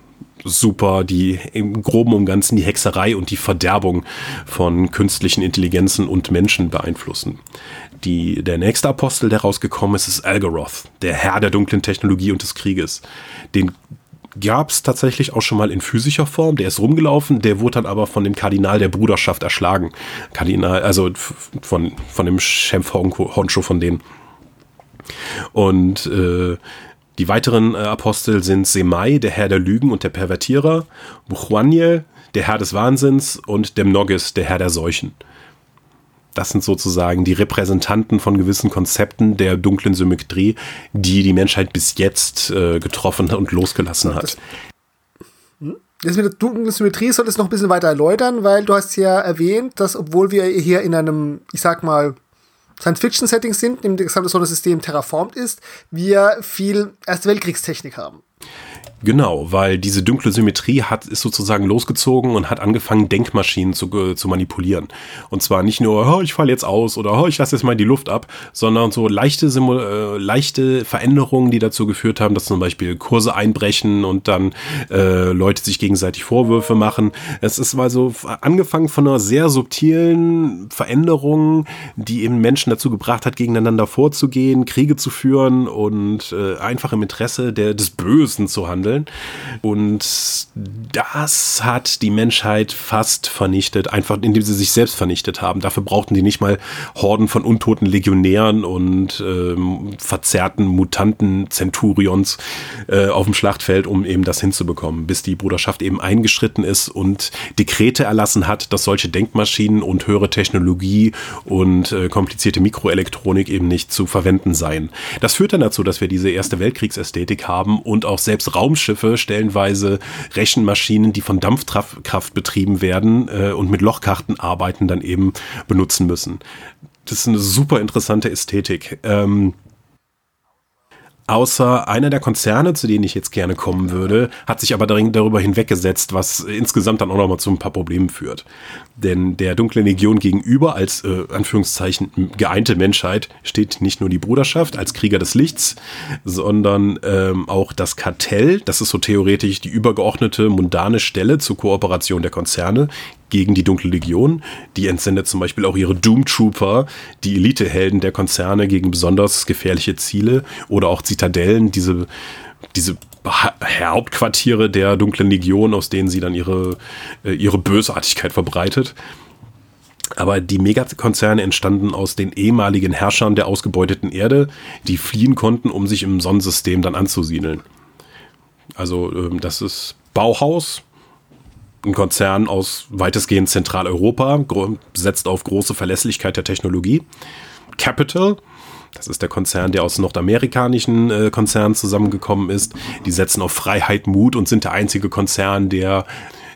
super die im groben und ganzen die Hexerei und die Verderbung von künstlichen Intelligenzen und Menschen beeinflussen. Die, der nächste Apostel, der rausgekommen ist, ist Algoroth, der Herr der dunklen Technologie und des Krieges. Den gab es tatsächlich auch schon mal in physischer Form. Der ist rumgelaufen, der wurde dann aber von dem Kardinal der Bruderschaft erschlagen. Kardinal, also von, von dem Chef Honcho von denen. Und äh, die weiteren äh, Apostel sind Semai, der Herr der Lügen und der Pervertierer, Buchwaniel, der Herr des Wahnsinns und Demnogis, der Herr der Seuchen. Das sind sozusagen die Repräsentanten von gewissen Konzepten der dunklen Symmetrie, die die Menschheit bis jetzt äh, getroffen und losgelassen hat. Hm? Das mit der dunklen Symmetrie soll es noch ein bisschen weiter erläutern, weil du hast ja erwähnt, dass obwohl wir hier in einem, ich sag mal, Science-Fiction-Settings sind, in dem das gesamte Sonnensystem terraformt ist, wir viel Erste Weltkriegstechnik haben. Genau, weil diese dunkle Symmetrie hat, ist sozusagen losgezogen und hat angefangen, Denkmaschinen zu, zu manipulieren. Und zwar nicht nur, oh, ich falle jetzt aus oder oh, ich lasse jetzt mal die Luft ab, sondern so leichte, äh, leichte Veränderungen, die dazu geführt haben, dass zum Beispiel Kurse einbrechen und dann äh, Leute sich gegenseitig Vorwürfe machen. Es ist mal so angefangen von einer sehr subtilen Veränderung, die eben Menschen dazu gebracht hat, gegeneinander vorzugehen, Kriege zu führen und äh, einfach im Interesse der, des Bösen zu handeln handeln. Und das hat die Menschheit fast vernichtet, einfach indem sie sich selbst vernichtet haben. Dafür brauchten die nicht mal Horden von untoten Legionären und ähm, verzerrten Mutanten, Centurions äh, auf dem Schlachtfeld, um eben das hinzubekommen, bis die Bruderschaft eben eingeschritten ist und Dekrete erlassen hat, dass solche Denkmaschinen und höhere Technologie und äh, komplizierte Mikroelektronik eben nicht zu verwenden seien. Das führt dann dazu, dass wir diese Erste Weltkriegsästhetik haben und auch selbst Raumschiffe Raumschiffe, stellenweise Rechenmaschinen, die von Dampfkraft betrieben werden äh, und mit Lochkarten arbeiten, dann eben benutzen müssen. Das ist eine super interessante Ästhetik. Ähm, Außer einer der Konzerne, zu denen ich jetzt gerne kommen würde, hat sich aber darüber hinweggesetzt, was insgesamt dann auch nochmal zu ein paar Problemen führt. Denn der dunklen Legion gegenüber als äh, Anführungszeichen geeinte Menschheit steht nicht nur die Bruderschaft als Krieger des Lichts, sondern ähm, auch das Kartell. Das ist so theoretisch die übergeordnete mundane Stelle zur Kooperation der Konzerne gegen die Dunkle Legion. Die entsendet zum Beispiel auch ihre Doom Trooper, die Elitehelden der Konzerne gegen besonders gefährliche Ziele oder auch Zitadellen, diese, diese Hauptquartiere der Dunklen Legion, aus denen sie dann ihre, äh, ihre Bösartigkeit verbreitet. Aber die Megakonzerne entstanden aus den ehemaligen Herrschern der ausgebeuteten Erde, die fliehen konnten, um sich im Sonnensystem dann anzusiedeln. Also ähm, das ist Bauhaus, ein Konzern aus weitestgehend Zentraleuropa, setzt auf große Verlässlichkeit der Technologie. Capital, das ist der Konzern, der aus nordamerikanischen äh, Konzernen zusammengekommen ist. Die setzen auf Freiheit, Mut und sind der einzige Konzern, der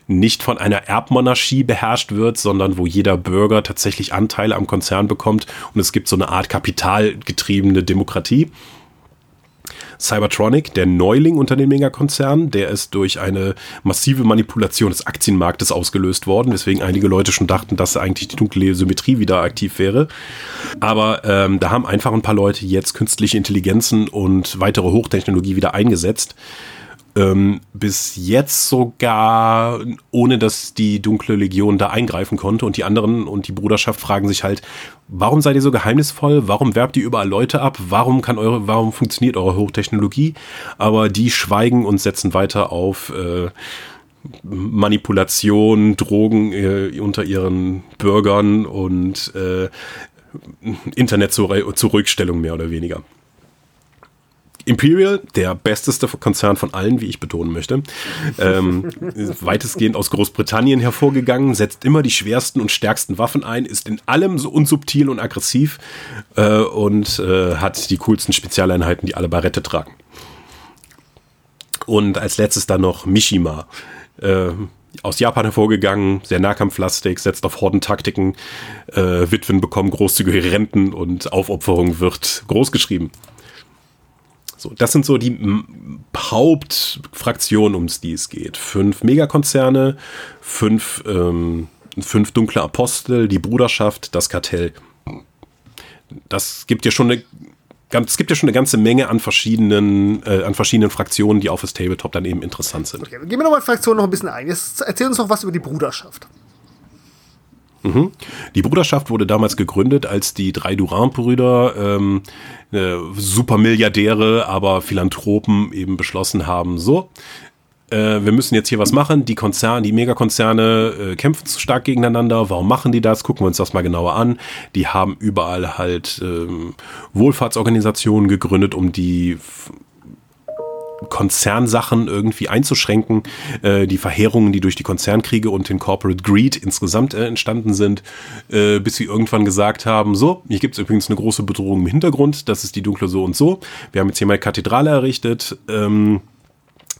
nicht von einer Erbmonarchie beherrscht wird, sondern wo jeder Bürger tatsächlich Anteile am Konzern bekommt und es gibt so eine Art kapitalgetriebene Demokratie. Cybertronic, der Neuling unter den Megakonzernen, der ist durch eine massive Manipulation des Aktienmarktes ausgelöst worden, weswegen einige Leute schon dachten, dass eigentlich die dunkle Symmetrie wieder aktiv wäre. Aber ähm, da haben einfach ein paar Leute jetzt künstliche Intelligenzen und weitere Hochtechnologie wieder eingesetzt ähm, bis jetzt sogar, ohne dass die dunkle Legion da eingreifen konnte. Und die anderen und die Bruderschaft fragen sich halt, warum seid ihr so geheimnisvoll? Warum werbt ihr überall Leute ab? Warum kann eure, warum funktioniert eure Hochtechnologie? Aber die schweigen und setzen weiter auf äh, Manipulation, Drogen äh, unter ihren Bürgern und äh, Internet zur, zur Rückstellung mehr oder weniger. Imperial, der besteste Konzern von allen, wie ich betonen möchte, ähm, weitestgehend aus Großbritannien hervorgegangen, setzt immer die schwersten und stärksten Waffen ein, ist in allem so unsubtil und aggressiv äh, und äh, hat die coolsten Spezialeinheiten, die alle Barette tragen. Und als letztes dann noch Mishima. Äh, aus Japan hervorgegangen, sehr nahkampflastig, setzt auf Hordentaktiken, äh, Witwen bekommen großzügige Renten und Aufopferung wird großgeschrieben. So, das sind so die Hauptfraktionen, um die es geht. Fünf Megakonzerne, fünf, ähm, fünf dunkle Apostel, die Bruderschaft, das Kartell. Das gibt ja schon eine es gibt ja schon eine ganze Menge an verschiedenen, äh, an verschiedenen Fraktionen, die auf das Tabletop dann eben interessant sind. Okay, gehen wir nochmal Fraktionen noch ein bisschen ein. Jetzt erzähl uns noch was über die Bruderschaft. Mhm. Die Bruderschaft wurde damals gegründet, als die drei Durand-Brüder, ähm, äh, Supermilliardäre, aber Philanthropen eben beschlossen haben, so, äh, wir müssen jetzt hier was machen. Die Konzerne, die Megakonzerne äh, kämpfen zu stark gegeneinander. Warum machen die das? Gucken wir uns das mal genauer an. Die haben überall halt ähm, Wohlfahrtsorganisationen gegründet, um die Konzernsachen irgendwie einzuschränken, äh, die Verheerungen, die durch die Konzernkriege und den Corporate Greed insgesamt äh, entstanden sind, äh, bis sie irgendwann gesagt haben, so, hier gibt es übrigens eine große Bedrohung im Hintergrund, das ist die dunkle so und so. Wir haben jetzt hier mal Kathedrale errichtet, ähm,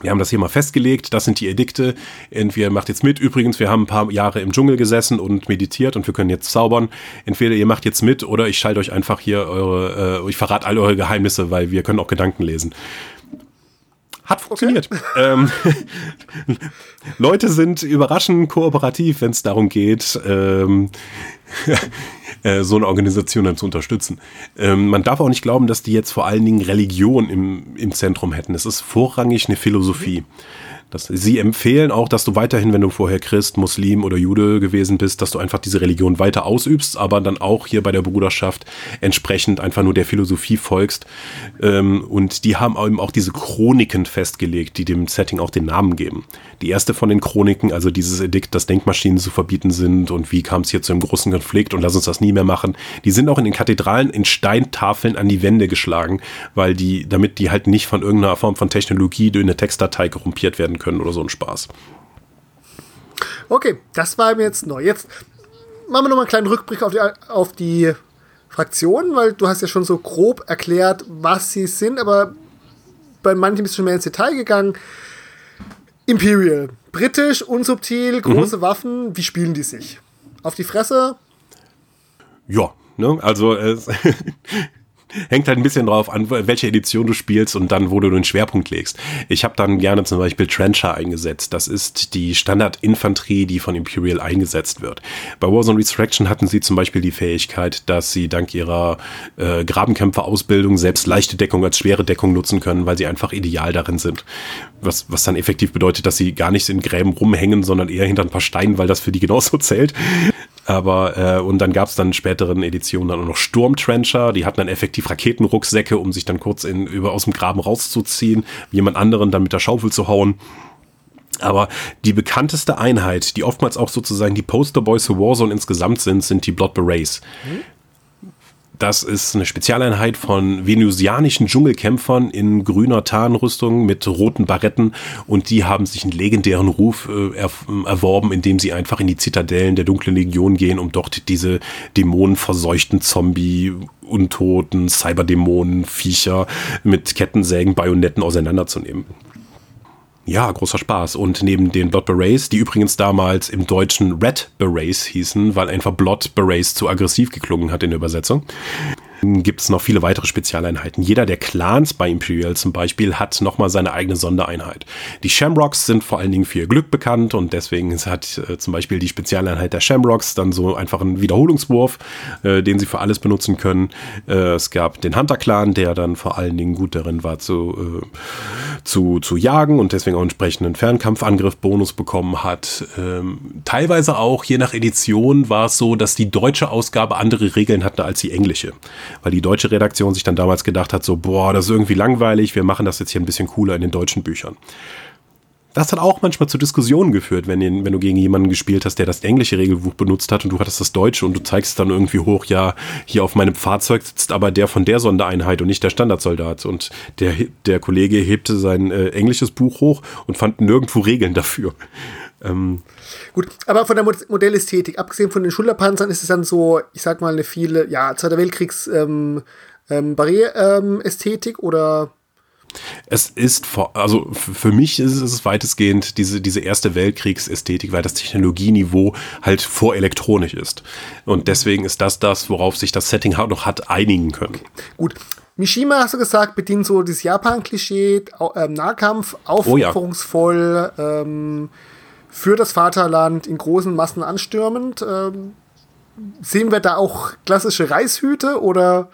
wir haben das hier mal festgelegt, das sind die Edikte. Entweder macht jetzt mit. Übrigens, wir haben ein paar Jahre im Dschungel gesessen und meditiert und wir können jetzt zaubern. Entweder ihr macht jetzt mit oder ich schalte euch einfach hier eure, äh, ich verrate all eure Geheimnisse, weil wir können auch Gedanken lesen. Hat funktioniert. Okay. Ähm, Leute sind überraschend kooperativ, wenn es darum geht, ähm, äh, so eine Organisation dann zu unterstützen. Ähm, man darf auch nicht glauben, dass die jetzt vor allen Dingen Religion im, im Zentrum hätten. Es ist vorrangig eine Philosophie. Mhm. Das, sie empfehlen auch, dass du weiterhin, wenn du vorher Christ, Muslim oder Jude gewesen bist, dass du einfach diese Religion weiter ausübst, aber dann auch hier bei der Bruderschaft entsprechend einfach nur der Philosophie folgst. Ähm, und die haben eben auch diese Chroniken festgelegt, die dem Setting auch den Namen geben. Die erste von den Chroniken, also dieses Edikt, dass Denkmaschinen zu verbieten sind und wie kam es hier zu einem großen Konflikt und lass uns das nie mehr machen, die sind auch in den Kathedralen in Steintafeln an die Wände geschlagen, weil die, damit die halt nicht von irgendeiner Form von Technologie durch eine Textdatei korrumpiert werden können oder so ein Spaß. Okay, das war mir jetzt neu. Jetzt machen wir nochmal einen kleinen Rückblick auf die, auf die Fraktionen, weil du hast ja schon so grob erklärt, was sie sind, aber bei manchen bist du schon mehr ins Detail gegangen. Imperial, britisch, unsubtil, große mhm. Waffen, wie spielen die sich? Auf die Fresse? Ja, ne, also äh, hängt halt ein bisschen drauf an, welche Edition du spielst und dann, wo du den Schwerpunkt legst. Ich habe dann gerne zum Beispiel Trencher eingesetzt. Das ist die Standardinfanterie, die von Imperial eingesetzt wird. Bei Warzone Resurrection hatten sie zum Beispiel die Fähigkeit, dass sie dank ihrer äh, Grabenkämpfer-Ausbildung selbst leichte Deckung als schwere Deckung nutzen können, weil sie einfach ideal darin sind. Was, was dann effektiv bedeutet, dass sie gar nicht in Gräben rumhängen, sondern eher hinter ein paar Steinen, weil das für die genauso zählt. Aber, äh, und dann gab es dann in späteren Editionen dann auch noch Sturmtrencher, die hatten dann effektiv Raketenrucksäcke, um sich dann kurz in, über, aus dem Graben rauszuziehen, jemand anderen dann mit der Schaufel zu hauen. Aber die bekannteste Einheit, die oftmals auch sozusagen die Posterboys für Warzone insgesamt sind, sind die Blood Berets. Mhm. Das ist eine Spezialeinheit von venusianischen Dschungelkämpfern in grüner Tarnrüstung mit roten Baretten. Und die haben sich einen legendären Ruf äh, er, erworben, indem sie einfach in die Zitadellen der dunklen Legion gehen, um dort diese dämonenverseuchten Zombie Untoten, Cyberdämonen, Viecher mit Kettensägen, Bajonetten auseinanderzunehmen ja, großer Spaß. Und neben den Blood Berets, die übrigens damals im Deutschen Red Berets hießen, weil einfach Blood Berets zu aggressiv geklungen hat in der Übersetzung, gibt es noch viele weitere Spezialeinheiten. Jeder der Clans bei Imperial zum Beispiel hat nochmal seine eigene Sondereinheit. Die Shamrocks sind vor allen Dingen für ihr Glück bekannt und deswegen hat äh, zum Beispiel die Spezialeinheit der Shamrocks dann so einfach einen Wiederholungswurf, äh, den sie für alles benutzen können. Äh, es gab den Hunter-Clan, der dann vor allen Dingen gut darin war zu, äh, zu, zu jagen und deswegen auch entsprechenden Fernkampfangriff-Bonus bekommen hat. Ähm, teilweise auch, je nach Edition, war es so, dass die deutsche Ausgabe andere Regeln hatte als die englische weil die deutsche Redaktion sich dann damals gedacht hat, so, boah, das ist irgendwie langweilig, wir machen das jetzt hier ein bisschen cooler in den deutschen Büchern. Das hat auch manchmal zu Diskussionen geführt, wenn, wenn du gegen jemanden gespielt hast, der das englische Regelbuch benutzt hat und du hattest das deutsche und du zeigst dann irgendwie hoch, ja, hier auf meinem Fahrzeug sitzt aber der von der Sondereinheit und nicht der Standardsoldat. Und der, der Kollege hebte sein äh, englisches Buch hoch und fand nirgendwo Regeln dafür. Ähm, Gut, aber von der Modellästhetik, abgesehen von den Schulterpanzern, ist es dann so, ich sag mal, eine viele, ja, Zweiter Weltkriegs ähm, ähm, Barriere-Ästhetik oder es ist, also für mich ist es weitestgehend diese, diese erste Weltkriegsästhetik, weil das Technologieniveau halt vorelektronisch ist. Und deswegen ist das das, worauf sich das Setting noch hat einigen können. Okay. Gut. Mishima, hast du gesagt, bedient so dieses Japan-Klischee, äh, Nahkampf, aufopferungsvoll, oh ja. ähm, für das Vaterland in großen Massen anstürmend. Ähm, sehen wir da auch klassische Reishüte oder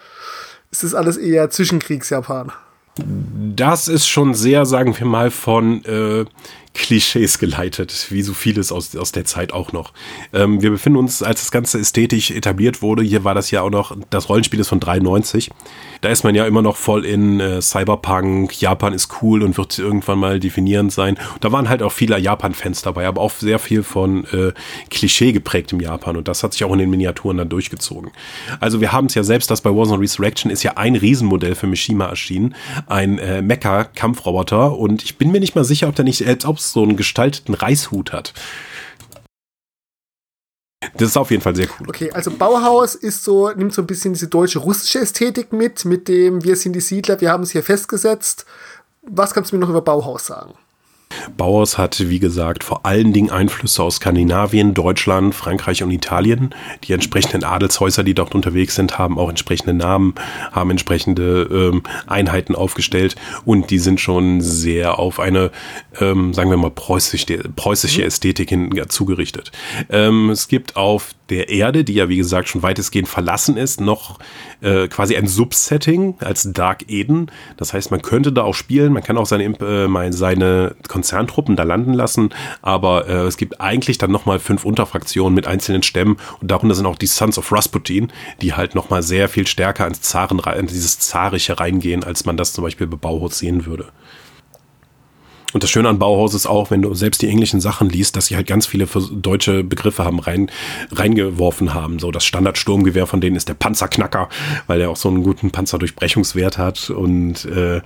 ist das alles eher Zwischenkriegsjapan? Das ist schon sehr, sagen wir mal, von äh, Klischees geleitet, wie so vieles aus, aus der Zeit auch noch. Ähm, wir befinden uns, als das Ganze ästhetisch etabliert wurde, hier war das ja auch noch, das Rollenspiel ist von 93. Da ist man ja immer noch voll in äh, Cyberpunk, Japan ist cool und wird irgendwann mal definierend sein. Da waren halt auch viele Japan-Fans dabei, aber auch sehr viel von äh, Klischee geprägt im Japan und das hat sich auch in den Miniaturen dann durchgezogen. Also wir haben es ja selbst, das bei Warzone Resurrection ist ja ein Riesenmodell für Mishima erschienen, ein äh, Mecha-Kampfroboter und ich bin mir nicht mal sicher, ob der nicht selbst so einen gestalteten Reishut hat. Das ist auf jeden Fall sehr cool. Okay, also Bauhaus ist so, nimmt so ein bisschen diese deutsche russische Ästhetik mit, mit dem Wir sind die Siedler, wir haben es hier festgesetzt. Was kannst du mir noch über Bauhaus sagen? Bauhaus hat, wie gesagt, vor allen Dingen Einflüsse aus Skandinavien, Deutschland, Frankreich und Italien. Die entsprechenden Adelshäuser, die dort unterwegs sind, haben auch entsprechende Namen, haben entsprechende ähm, Einheiten aufgestellt und die sind schon sehr auf eine, ähm, sagen wir mal, preußische, preußische mhm. Ästhetik hin ja, zugerichtet. Ähm, es gibt auf der Erde, die ja wie gesagt schon weitestgehend verlassen ist, noch äh, quasi ein Subsetting als Dark Eden. Das heißt, man könnte da auch spielen, man kann auch seine, äh, seine Konzerntruppen da landen lassen, aber äh, es gibt eigentlich dann nochmal fünf Unterfraktionen mit einzelnen Stämmen und darunter sind auch die Sons of Rasputin, die halt nochmal sehr viel stärker ins Zaren, in dieses Zarische reingehen, als man das zum Beispiel bei Bauhaus sehen würde. Und das Schöne an Bauhaus ist auch, wenn du selbst die englischen Sachen liest, dass sie halt ganz viele deutsche Begriffe haben rein, reingeworfen haben. So das Standardsturmgewehr von denen ist der Panzerknacker, weil der auch so einen guten Panzerdurchbrechungswert hat. Und äh,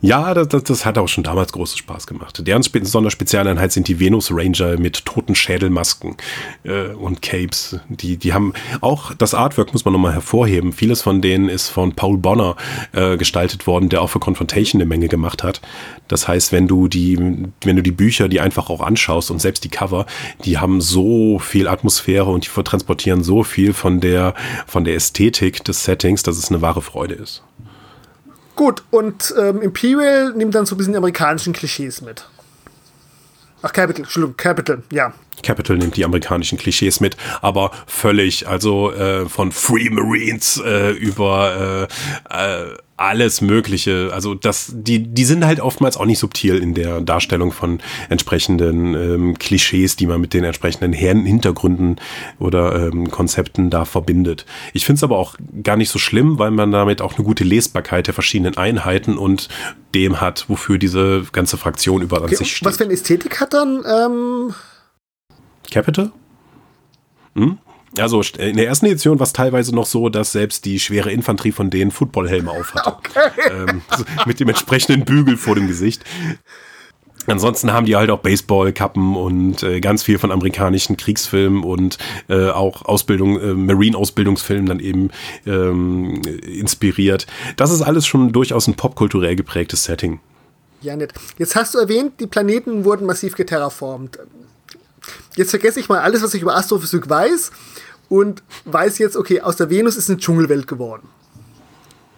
ja, das, das, das hat auch schon damals großen Spaß gemacht. Deren Spe Sonderspezialeinheit sind die Venus Ranger mit toten Schädelmasken äh, und Capes. Die, die haben auch das Artwork muss man nochmal hervorheben. Vieles von denen ist von Paul Bonner äh, gestaltet worden, der auch für Confrontation eine Menge gemacht hat. Das heißt, wenn du die die, wenn du die Bücher, die einfach auch anschaust und selbst die Cover, die haben so viel Atmosphäre und die transportieren so viel von der, von der Ästhetik des Settings, dass es eine wahre Freude ist. Gut, und ähm, Imperial nimmt dann so ein bisschen die amerikanischen Klischees mit. Ach, Capital, Entschuldigung, Capital, ja. Capital nimmt die amerikanischen Klischees mit, aber völlig, also äh, von Free Marines äh, über äh, äh, alles Mögliche. Also das, die, die sind halt oftmals auch nicht subtil in der Darstellung von entsprechenden ähm, Klischees, die man mit den entsprechenden Hintergründen oder ähm, Konzepten da verbindet. Ich finde es aber auch gar nicht so schlimm, weil man damit auch eine gute Lesbarkeit der verschiedenen Einheiten und dem hat, wofür diese ganze Fraktion über okay, sich steht. Was für eine Ästhetik hat dann ähm Capital? Hm? Also in der ersten Edition war es teilweise noch so, dass selbst die schwere Infanterie von denen Footballhelme aufhatte. Okay. Ähm, mit dem entsprechenden Bügel vor dem Gesicht. Ansonsten haben die halt auch Baseballkappen und äh, ganz viel von amerikanischen Kriegsfilmen und äh, auch Ausbildung, äh, Marine-Ausbildungsfilmen dann eben ähm, inspiriert. Das ist alles schon durchaus ein popkulturell geprägtes Setting. Ja, nett. Jetzt hast du erwähnt, die Planeten wurden massiv geterraformt. Jetzt vergesse ich mal alles, was ich über Astrophysik weiß und weiß jetzt, okay, aus der Venus ist eine Dschungelwelt geworden.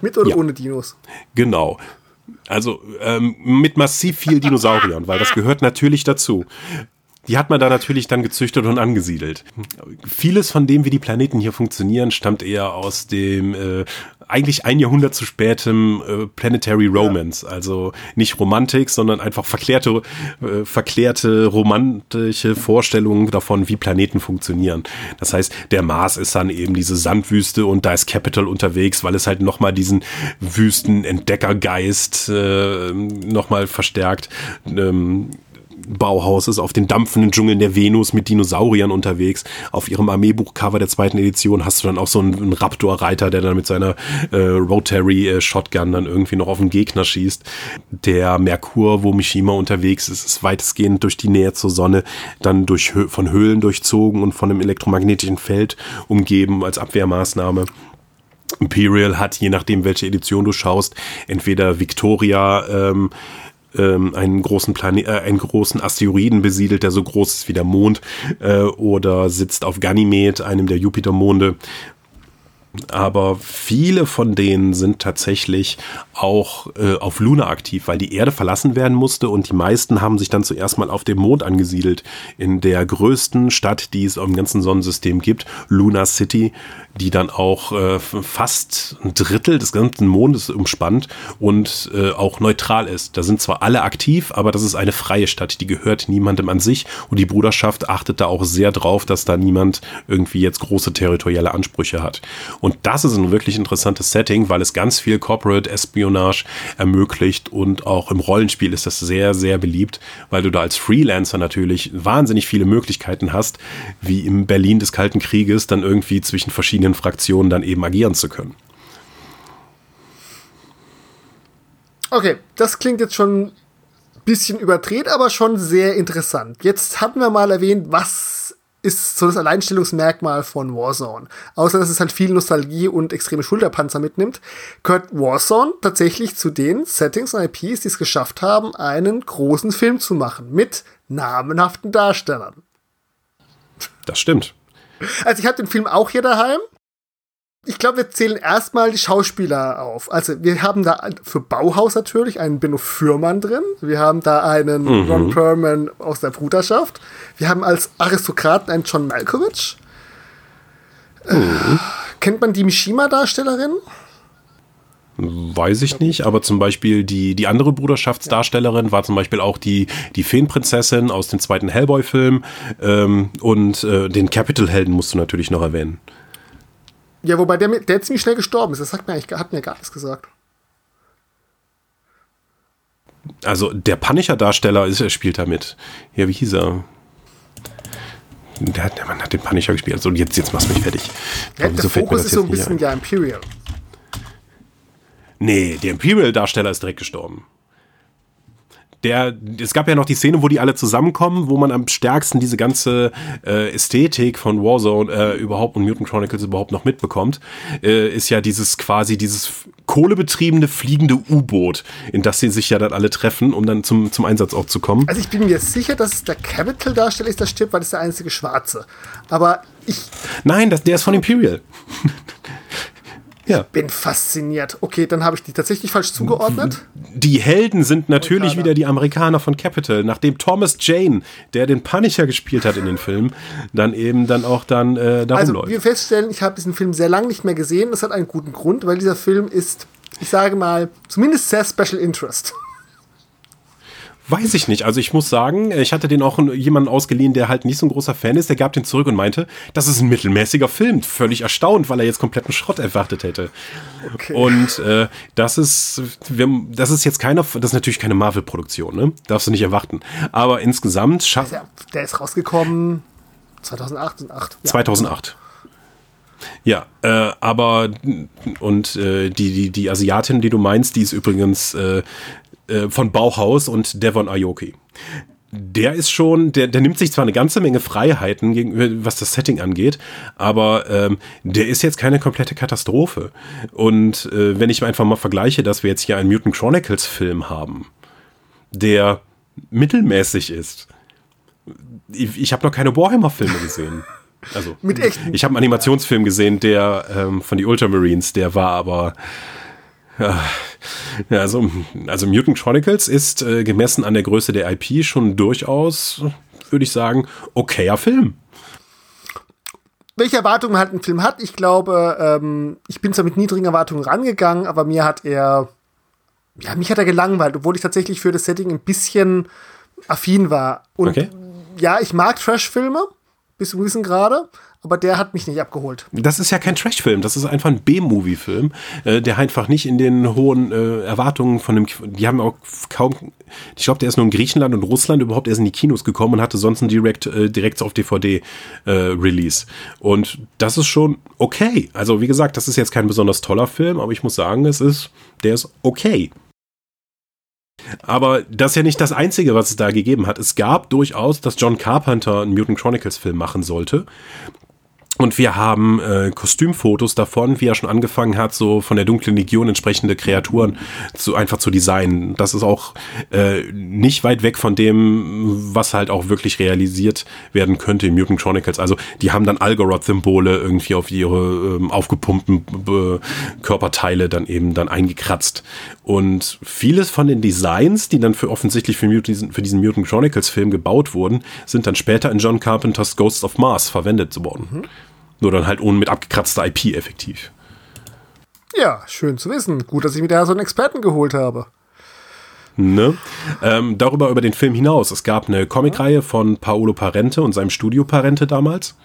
Mit oder ja. ohne Dinos? Genau. Also ähm, mit massiv viel Dinosauriern, weil das gehört natürlich dazu. Die hat man da natürlich dann gezüchtet und angesiedelt. Vieles von dem, wie die Planeten hier funktionieren, stammt eher aus dem äh, eigentlich ein Jahrhundert zu spätem äh, Planetary Romance. Also nicht Romantik, sondern einfach verklärte, äh, verklärte romantische Vorstellungen davon, wie Planeten funktionieren. Das heißt, der Mars ist dann eben diese Sandwüste und da ist Capital unterwegs, weil es halt nochmal diesen Wüstenentdeckergeist äh, nochmal verstärkt. Ähm, Bauhaus ist auf den dampfenden Dschungeln der Venus mit Dinosauriern unterwegs. Auf ihrem Armeebuchcover der zweiten Edition hast du dann auch so einen, einen Raptor-Reiter, der dann mit seiner äh, Rotary äh, dann irgendwie noch auf den Gegner schießt. Der Merkur, wo Mishima unterwegs ist, ist weitestgehend durch die Nähe zur Sonne dann durch, von Höhlen durchzogen und von einem elektromagnetischen Feld umgeben als Abwehrmaßnahme. Imperial hat, je nachdem, welche Edition du schaust, entweder Victoria ähm, ähm, einen großen Planet, äh, einen großen Asteroiden besiedelt, der so groß ist wie der Mond, äh, oder sitzt auf Ganymed, einem der Jupitermonde, aber viele von denen sind tatsächlich auch äh, auf Luna aktiv, weil die Erde verlassen werden musste und die meisten haben sich dann zuerst mal auf dem Mond angesiedelt. In der größten Stadt, die es im ganzen Sonnensystem gibt, Luna City, die dann auch äh, fast ein Drittel des ganzen Mondes umspannt und äh, auch neutral ist. Da sind zwar alle aktiv, aber das ist eine freie Stadt, die gehört niemandem an sich und die Bruderschaft achtet da auch sehr drauf, dass da niemand irgendwie jetzt große territoriale Ansprüche hat. Und das ist ein wirklich interessantes Setting, weil es ganz viel Corporate Espionage ermöglicht und auch im Rollenspiel ist das sehr, sehr beliebt, weil du da als Freelancer natürlich wahnsinnig viele Möglichkeiten hast, wie im Berlin des Kalten Krieges dann irgendwie zwischen verschiedenen Fraktionen dann eben agieren zu können. Okay, das klingt jetzt schon ein bisschen überdreht, aber schon sehr interessant. Jetzt hatten wir mal erwähnt, was ist so das Alleinstellungsmerkmal von Warzone. Außer dass es halt viel Nostalgie und extreme Schulterpanzer mitnimmt, gehört Warzone tatsächlich zu den Settings und IPs, die es geschafft haben, einen großen Film zu machen mit namenhaften Darstellern. Das stimmt. Also ich habe den Film auch hier daheim ich glaube, wir zählen erstmal die Schauspieler auf. Also wir haben da für Bauhaus natürlich einen Benno Fürmann drin. Wir haben da einen mhm. Ron Perlman aus der Bruderschaft. Wir haben als Aristokraten einen John Malkovich. Mhm. Äh, kennt man die Mishima-Darstellerin? Weiß ich nicht, aber zum Beispiel die, die andere Bruderschaftsdarstellerin war zum Beispiel auch die, die Feenprinzessin aus dem zweiten Hellboy-Film ähm, und äh, den Capital-Helden musst du natürlich noch erwähnen. Ja, wobei der, der ziemlich schnell gestorben ist. Das hat mir eigentlich hat mir gar nichts gesagt. Also der Punisher-Darsteller ist, er spielt da mit. Ja, wie hieß er? Der, hat, der Mann hat den Punisher gespielt. Also jetzt, jetzt machst du mich fertig. Ja, der Fokus ist so ein bisschen ja Imperial. Nee, der Imperial-Darsteller ist direkt gestorben. Der, es gab ja noch die Szene, wo die alle zusammenkommen, wo man am stärksten diese ganze äh, Ästhetik von Warzone äh, überhaupt und Mutant Chronicles überhaupt noch mitbekommt, äh, ist ja dieses quasi dieses kohlebetriebene fliegende U-Boot, in das sie sich ja dann alle treffen, um dann zum, zum Einsatz auch zu kommen. Also ich bin mir sicher, dass es der Capital-Darsteller ist, der stirbt, weil das ist der einzige Schwarze. Aber ich. Nein, das, der ist von Imperial. Ja. Bin fasziniert. Okay, dann habe ich die tatsächlich falsch zugeordnet. Die Helden sind natürlich wieder die Amerikaner von Capital, nachdem Thomas Jane, der den Punisher gespielt hat in den Filmen, dann eben dann auch dann äh, darum also, läuft. Wir feststellen, ich habe diesen Film sehr lange nicht mehr gesehen. Das hat einen guten Grund, weil dieser Film ist, ich sage mal, zumindest sehr Special Interest. Weiß ich nicht. Also ich muss sagen, ich hatte den auch jemanden ausgeliehen, der halt nicht so ein großer Fan ist. Der gab den zurück und meinte, das ist ein mittelmäßiger Film. Völlig erstaunt, weil er jetzt kompletten Schrott erwartet hätte. Okay. Und äh, das ist, wir, das ist jetzt keine, das ist natürlich keine Marvel-Produktion, ne? Darfst du nicht erwarten. Aber insgesamt schafft. Der, der ist rausgekommen 2008. 8, ja. 2008. Ja, äh, aber und äh, die, die, die Asiatin, die du meinst, die ist übrigens äh, äh, von Bauhaus und Devon Aoki. Der ist schon, der, der nimmt sich zwar eine ganze Menge Freiheiten, gegenüber, was das Setting angeht, aber ähm, der ist jetzt keine komplette Katastrophe. Und äh, wenn ich einfach mal vergleiche, dass wir jetzt hier einen Mutant Chronicles Film haben, der mittelmäßig ist. Ich, ich habe noch keine Warhammer-Filme gesehen. Also, Mit echten. Ich habe einen Animationsfilm gesehen, der ähm, von die Ultramarines, der war aber ja, also, also Mutant Chronicles ist äh, gemessen an der Größe der IP schon durchaus, würde ich sagen, okayer Film. Welche Erwartungen halt ein Film hat, ich glaube, ähm, ich bin zwar mit niedrigen Erwartungen rangegangen, aber mir hat er, ja, mich hat er gelangweilt, obwohl ich tatsächlich für das Setting ein bisschen affin war. Und okay. ja, ich mag Trash-Filme, bis zu gewissen Grade, aber der hat mich nicht abgeholt. Das ist ja kein Trash-Film, das ist einfach ein B-Movie-Film, äh, der einfach nicht in den hohen äh, Erwartungen von dem, die haben auch kaum, ich glaube, der ist nur in Griechenland und Russland überhaupt erst in die Kinos gekommen und hatte sonst ein direkt, äh, direkt auf DVD äh, Release. Und das ist schon okay. Also wie gesagt, das ist jetzt kein besonders toller Film, aber ich muss sagen, es ist, der ist okay. Aber das ist ja nicht das Einzige, was es da gegeben hat. Es gab durchaus, dass John Carpenter einen Mutant Chronicles Film machen sollte. Und wir haben äh, Kostümfotos davon, wie er schon angefangen hat, so von der dunklen Legion entsprechende Kreaturen zu, einfach zu designen. Das ist auch äh, nicht weit weg von dem, was halt auch wirklich realisiert werden könnte in Mutant Chronicles. Also die haben dann Algoroth-Symbole irgendwie auf ihre ähm, aufgepumpten äh, Körperteile dann eben dann eingekratzt. Und vieles von den Designs, die dann für offensichtlich für, Mutant, für diesen Mutant Chronicles Film gebaut wurden, sind dann später in John Carpenters Ghosts of Mars verwendet worden. Mhm. Nur dann halt ohne mit abgekratzter IP effektiv. Ja, schön zu wissen. Gut, dass ich mir da so einen Experten geholt habe. Ne? Ähm, darüber über den Film hinaus. Es gab eine Comicreihe von Paolo Parente und seinem Studio Parente damals.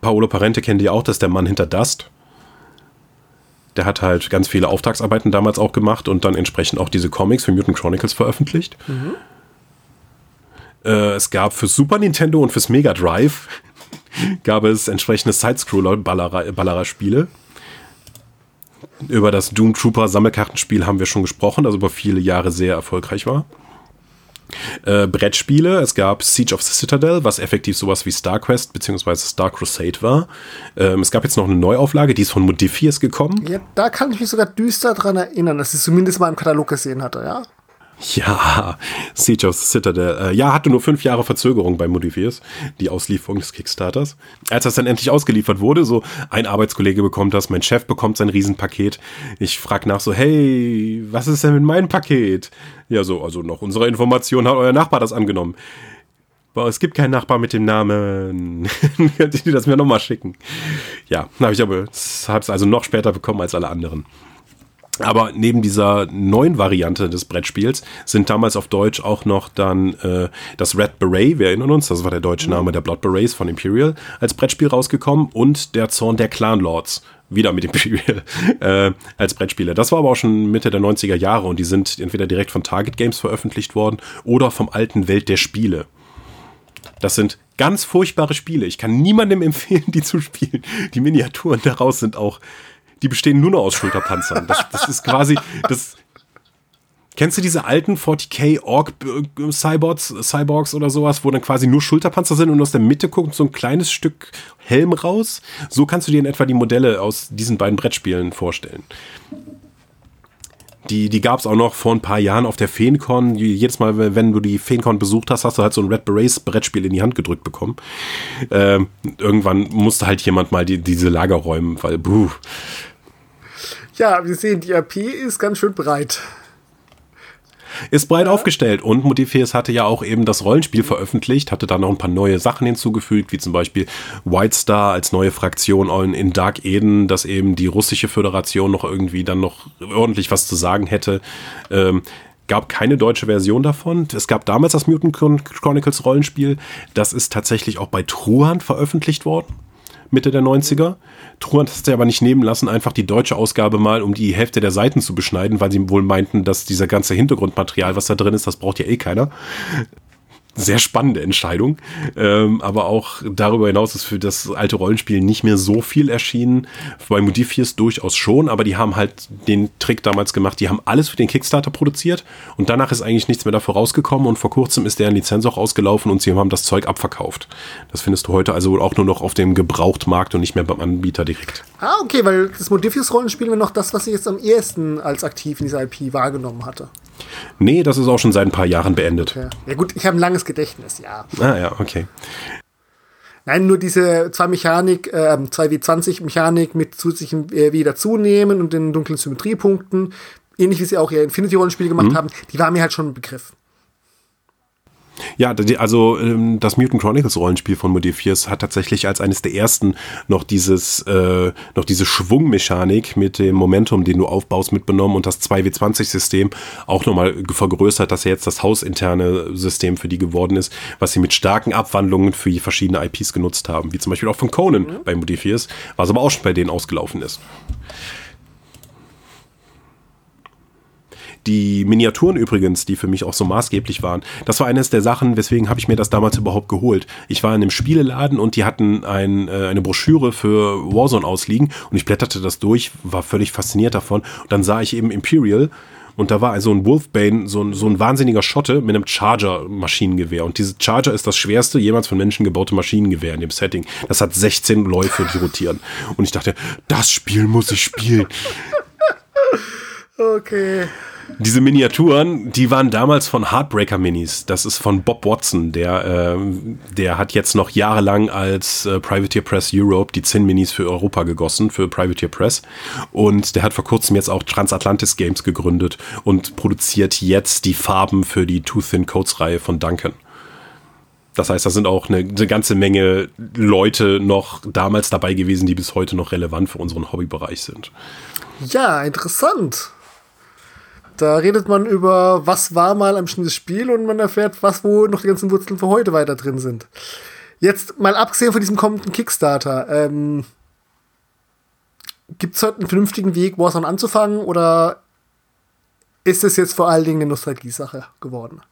Paolo Parente kennt ihr auch, das ist der Mann hinter Dust. Der hat halt ganz viele Auftragsarbeiten damals auch gemacht und dann entsprechend auch diese Comics für Mutant Chronicles veröffentlicht. Mhm. Äh, es gab für Super Nintendo und fürs Mega Drive gab es entsprechende Sidescroller-Ballerer-Spiele. Über das Doom Trooper Sammelkartenspiel haben wir schon gesprochen, das über viele Jahre sehr erfolgreich war. Äh, Brettspiele, es gab Siege of the Citadel, was effektiv sowas wie StarQuest bzw. Star Crusade war. Ähm, es gab jetzt noch eine Neuauflage, die ist von Modifiers gekommen. Ja, da kann ich mich sogar düster dran erinnern, dass ich zumindest mal im Katalog gesehen hatte, ja? Ja, Siege of the Citadel. Äh, ja, hatte nur fünf Jahre Verzögerung bei Modifiers, die Auslieferung des Kickstarters. Als das dann endlich ausgeliefert wurde, so ein Arbeitskollege bekommt das, mein Chef bekommt sein Riesenpaket. Ich frage nach so, hey, was ist denn mit meinem Paket? Ja, so, also nach unserer Information hat euer Nachbar das angenommen. Boah, es gibt keinen Nachbar mit dem Namen. Könnt ihr das mir nochmal schicken? Ja, habe ich aber, habe es also noch später bekommen als alle anderen. Aber neben dieser neuen Variante des Brettspiels sind damals auf Deutsch auch noch dann äh, das Red Beret, wir erinnern uns, das war der deutsche Name der Blood Berets von Imperial, als Brettspiel rausgekommen und der Zorn der Clan Lords, wieder mit Imperial, äh, als Brettspiele. Das war aber auch schon Mitte der 90er Jahre und die sind entweder direkt von Target Games veröffentlicht worden oder vom alten Welt der Spiele. Das sind ganz furchtbare Spiele. Ich kann niemandem empfehlen, die zu spielen. Die Miniaturen daraus sind auch die bestehen nur noch aus Schulterpanzern. Das, das ist quasi, das, Kennst du diese alten 40k Org äh, Cyborgs, Cyborgs oder sowas, wo dann quasi nur Schulterpanzer sind und aus der Mitte guckt so ein kleines Stück Helm raus? So kannst du dir in etwa die Modelle aus diesen beiden Brettspielen vorstellen. Die, die gab es auch noch vor ein paar Jahren auf der Feencon. Jedes Mal, wenn du die Feencon besucht hast, hast du halt so ein Red Berets Brettspiel in die Hand gedrückt bekommen. Ähm, irgendwann musste halt jemand mal die, diese Lager räumen, weil, buh. Ja, wir sehen, die AP ist ganz schön breit ist breit ja. aufgestellt und Modifiers hatte ja auch eben das Rollenspiel veröffentlicht, hatte da noch ein paar neue Sachen hinzugefügt, wie zum Beispiel White Star als neue Fraktion in Dark Eden, dass eben die russische Föderation noch irgendwie dann noch ordentlich was zu sagen hätte. Ähm, gab keine deutsche Version davon. Es gab damals das Mutant Chronicles Rollenspiel. Das ist tatsächlich auch bei Truhan veröffentlicht worden. Mitte der 90er. Truant hat es aber nicht nehmen lassen, einfach die deutsche Ausgabe mal um die Hälfte der Seiten zu beschneiden, weil sie wohl meinten, dass dieser ganze Hintergrundmaterial, was da drin ist, das braucht ja eh keiner sehr spannende Entscheidung. Ähm, aber auch darüber hinaus ist für das alte Rollenspiel nicht mehr so viel erschienen. Bei Modifiers durchaus schon, aber die haben halt den Trick damals gemacht. Die haben alles für den Kickstarter produziert und danach ist eigentlich nichts mehr davor rausgekommen und vor kurzem ist deren Lizenz auch ausgelaufen und sie haben das Zeug abverkauft. Das findest du heute also auch nur noch auf dem Gebrauchtmarkt und nicht mehr beim Anbieter direkt. Ah, okay, weil das Modifiers Rollenspiel war noch das, was ich jetzt am ehesten als aktiv in dieser IP wahrgenommen hatte. Nee, das ist auch schon seit ein paar Jahren beendet. Okay. Ja gut, ich habe ein langes Gedächtnis, ja. Ah ja, okay. Nein, nur diese zwei Mechanik, äh, 2W20-Mechanik mit zusätzlichen äh, wieder zunehmen und den dunklen Symmetriepunkten, ähnlich wie sie auch ihr Infinity-Rollenspiel gemacht mhm. haben, die war mir halt schon ein Begriff. Ja, also ähm, das Mutant Chronicles Rollenspiel von Modifiers hat tatsächlich als eines der ersten noch dieses äh, noch diese Schwungmechanik mit dem Momentum, den du aufbaust, mitbenommen und das 2W20-System auch nochmal vergrößert, dass er jetzt das hausinterne System für die geworden ist, was sie mit starken Abwandlungen für die verschiedenen IPs genutzt haben, wie zum Beispiel auch von Conan mhm. bei Modifiers, was aber auch schon bei denen ausgelaufen ist. Die Miniaturen übrigens, die für mich auch so maßgeblich waren, das war eines der Sachen, weswegen habe ich mir das damals überhaupt geholt. Ich war in einem Spieleladen und die hatten ein, äh, eine Broschüre für Warzone ausliegen und ich blätterte das durch, war völlig fasziniert davon. Und dann sah ich eben Imperial und da war also ein Wolfbane, so ein, so ein wahnsinniger Schotte mit einem Charger-Maschinengewehr. Und dieses Charger ist das schwerste jemals von Menschen gebaute Maschinengewehr in dem Setting. Das hat 16 Läufe, die rotieren. Und ich dachte, das Spiel muss ich spielen. Okay. Diese Miniaturen, die waren damals von Heartbreaker Minis. Das ist von Bob Watson. Der, äh, der hat jetzt noch jahrelang als äh, Privateer Press Europe die Zinn Minis für Europa gegossen, für Privateer Press. Und der hat vor kurzem jetzt auch Transatlantis Games gegründet und produziert jetzt die Farben für die Too Thin Codes Reihe von Duncan. Das heißt, da sind auch eine, eine, ganze Menge Leute noch damals dabei gewesen, die bis heute noch relevant für unseren Hobbybereich sind. Ja, interessant. Da redet man über, was war mal ein bestimmtes Spiel und man erfährt, was, wo noch die ganzen Wurzeln für heute weiter drin sind. Jetzt mal abgesehen von diesem kommenden Kickstarter, ähm, gibt es heute einen vernünftigen Weg, Warzone anzufangen oder ist es jetzt vor allen Dingen eine Nostalgie-Sache geworden?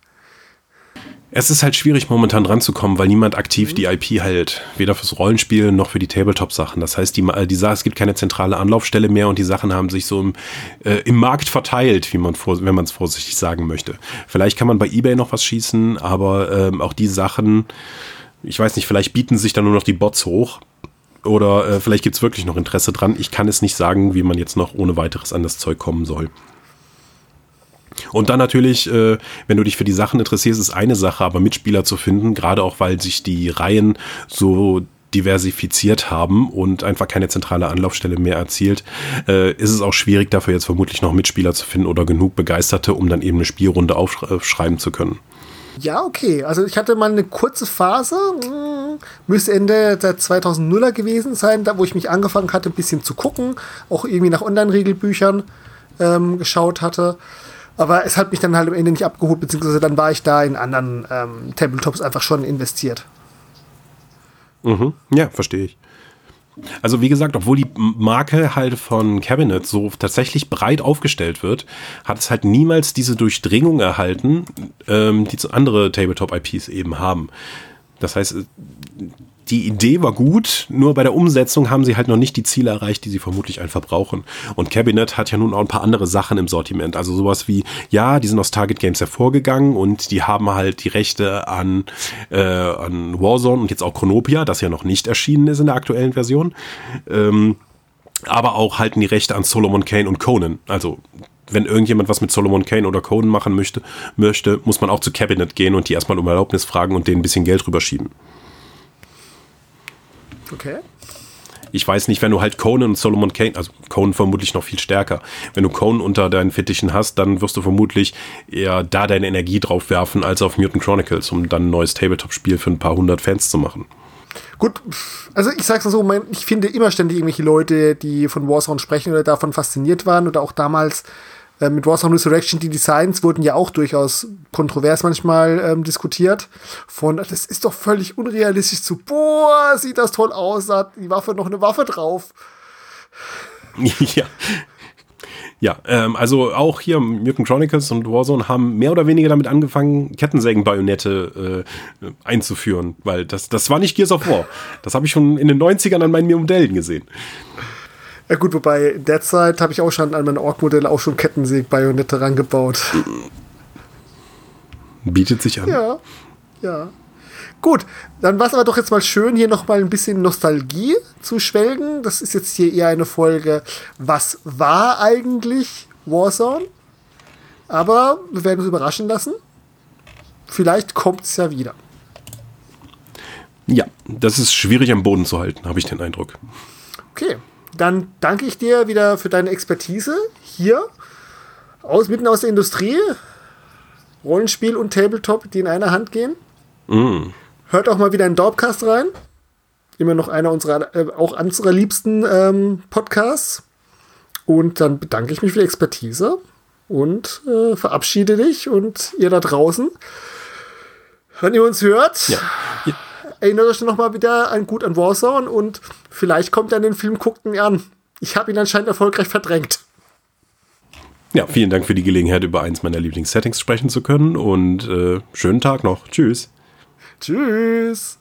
Es ist halt schwierig, momentan ranzukommen, weil niemand aktiv die IP hält. Weder fürs Rollenspiel noch für die Tabletop-Sachen. Das heißt, die, die, es gibt keine zentrale Anlaufstelle mehr und die Sachen haben sich so im, äh, im Markt verteilt, wie man vor, wenn man es vorsichtig sagen möchte. Vielleicht kann man bei Ebay noch was schießen, aber ähm, auch die Sachen, ich weiß nicht, vielleicht bieten sich dann nur noch die Bots hoch. Oder äh, vielleicht gibt es wirklich noch Interesse dran. Ich kann es nicht sagen, wie man jetzt noch ohne weiteres an das Zeug kommen soll. Und dann natürlich, äh, wenn du dich für die Sachen interessierst, ist eine Sache, aber Mitspieler zu finden, gerade auch weil sich die Reihen so diversifiziert haben und einfach keine zentrale Anlaufstelle mehr erzielt, äh, ist es auch schwierig, dafür jetzt vermutlich noch Mitspieler zu finden oder genug Begeisterte, um dann eben eine Spielrunde aufschreiben zu können. Ja, okay. Also ich hatte mal eine kurze Phase, hm, müsste Ende der 2000er gewesen sein, da wo ich mich angefangen hatte, ein bisschen zu gucken, auch irgendwie nach Online-Regelbüchern ähm, geschaut hatte. Aber es hat mich dann halt am Ende nicht abgeholt, beziehungsweise dann war ich da in anderen ähm, Tabletops einfach schon investiert. Mhm. Ja, verstehe ich. Also wie gesagt, obwohl die Marke halt von Cabinet so tatsächlich breit aufgestellt wird, hat es halt niemals diese Durchdringung erhalten, ähm, die andere Tabletop-IPs eben haben. Das heißt, die Idee war gut, nur bei der Umsetzung haben sie halt noch nicht die Ziele erreicht, die sie vermutlich einfach brauchen. Und Cabinet hat ja nun auch ein paar andere Sachen im Sortiment. Also sowas wie, ja, die sind aus Target Games hervorgegangen und die haben halt die Rechte an, äh, an Warzone und jetzt auch Chronopia, das ja noch nicht erschienen ist in der aktuellen Version. Ähm, aber auch halten die Rechte an Solomon Kane und Conan. Also wenn irgendjemand was mit Solomon Kane oder Conan machen möchte, möchte, muss man auch zu Cabinet gehen und die erstmal um Erlaubnis fragen und denen ein bisschen Geld rüberschieben. Okay. Ich weiß nicht, wenn du halt Conan und Solomon Kane, also Conan vermutlich noch viel stärker. Wenn du Conan unter deinen Fittichen hast, dann wirst du vermutlich eher da deine Energie drauf werfen, als auf Mutant Chronicles, um dann ein neues Tabletop-Spiel für ein paar hundert Fans zu machen. Gut, also ich sag's mal so, ich finde immer ständig irgendwelche Leute, die von Warzone sprechen oder davon fasziniert waren oder auch damals äh, mit Warzone Resurrection, die Designs wurden ja auch durchaus kontrovers manchmal ähm, diskutiert. Von, das ist doch völlig unrealistisch zu, boah, sieht das toll aus, hat die Waffe noch eine Waffe drauf. ja, ja, ähm, also auch hier Mutant Chronicles und Warzone haben mehr oder weniger damit angefangen, Kettensägen-Bajonette äh, einzuführen, weil das, das war nicht Gears of War. Das habe ich schon in den 90ern an meinen Modellen gesehen. Ja gut, wobei in der Zeit habe ich auch schon an meine Ork-Modelle auch schon Kettensäg-Bajonette rangebaut. Bietet sich an. Ja, ja. Gut, dann war es aber doch jetzt mal schön, hier noch mal ein bisschen Nostalgie zu schwelgen. Das ist jetzt hier eher eine Folge, was war eigentlich Warzone? Aber wir werden uns überraschen lassen. Vielleicht kommt es ja wieder. Ja, das ist schwierig am Boden zu halten, habe ich den Eindruck. Okay, dann danke ich dir wieder für deine Expertise hier aus mitten aus der Industrie. Rollenspiel und Tabletop, die in einer Hand gehen. Mm. Hört auch mal wieder in Dorpcast rein. Immer noch einer unserer, äh, auch unserer liebsten ähm, Podcasts. Und dann bedanke ich mich für die Expertise und äh, verabschiede dich und ihr da draußen. Wenn ihr uns hört, ja. Erinnert euch noch mal wieder an gut an Warzone und vielleicht kommt dann den Film guckt ihn an. Ich habe ihn anscheinend erfolgreich verdrängt. Ja, vielen Dank für die Gelegenheit, über eins meiner Lieblingssettings sprechen zu können und äh, schönen Tag noch. Tschüss. Tschüss.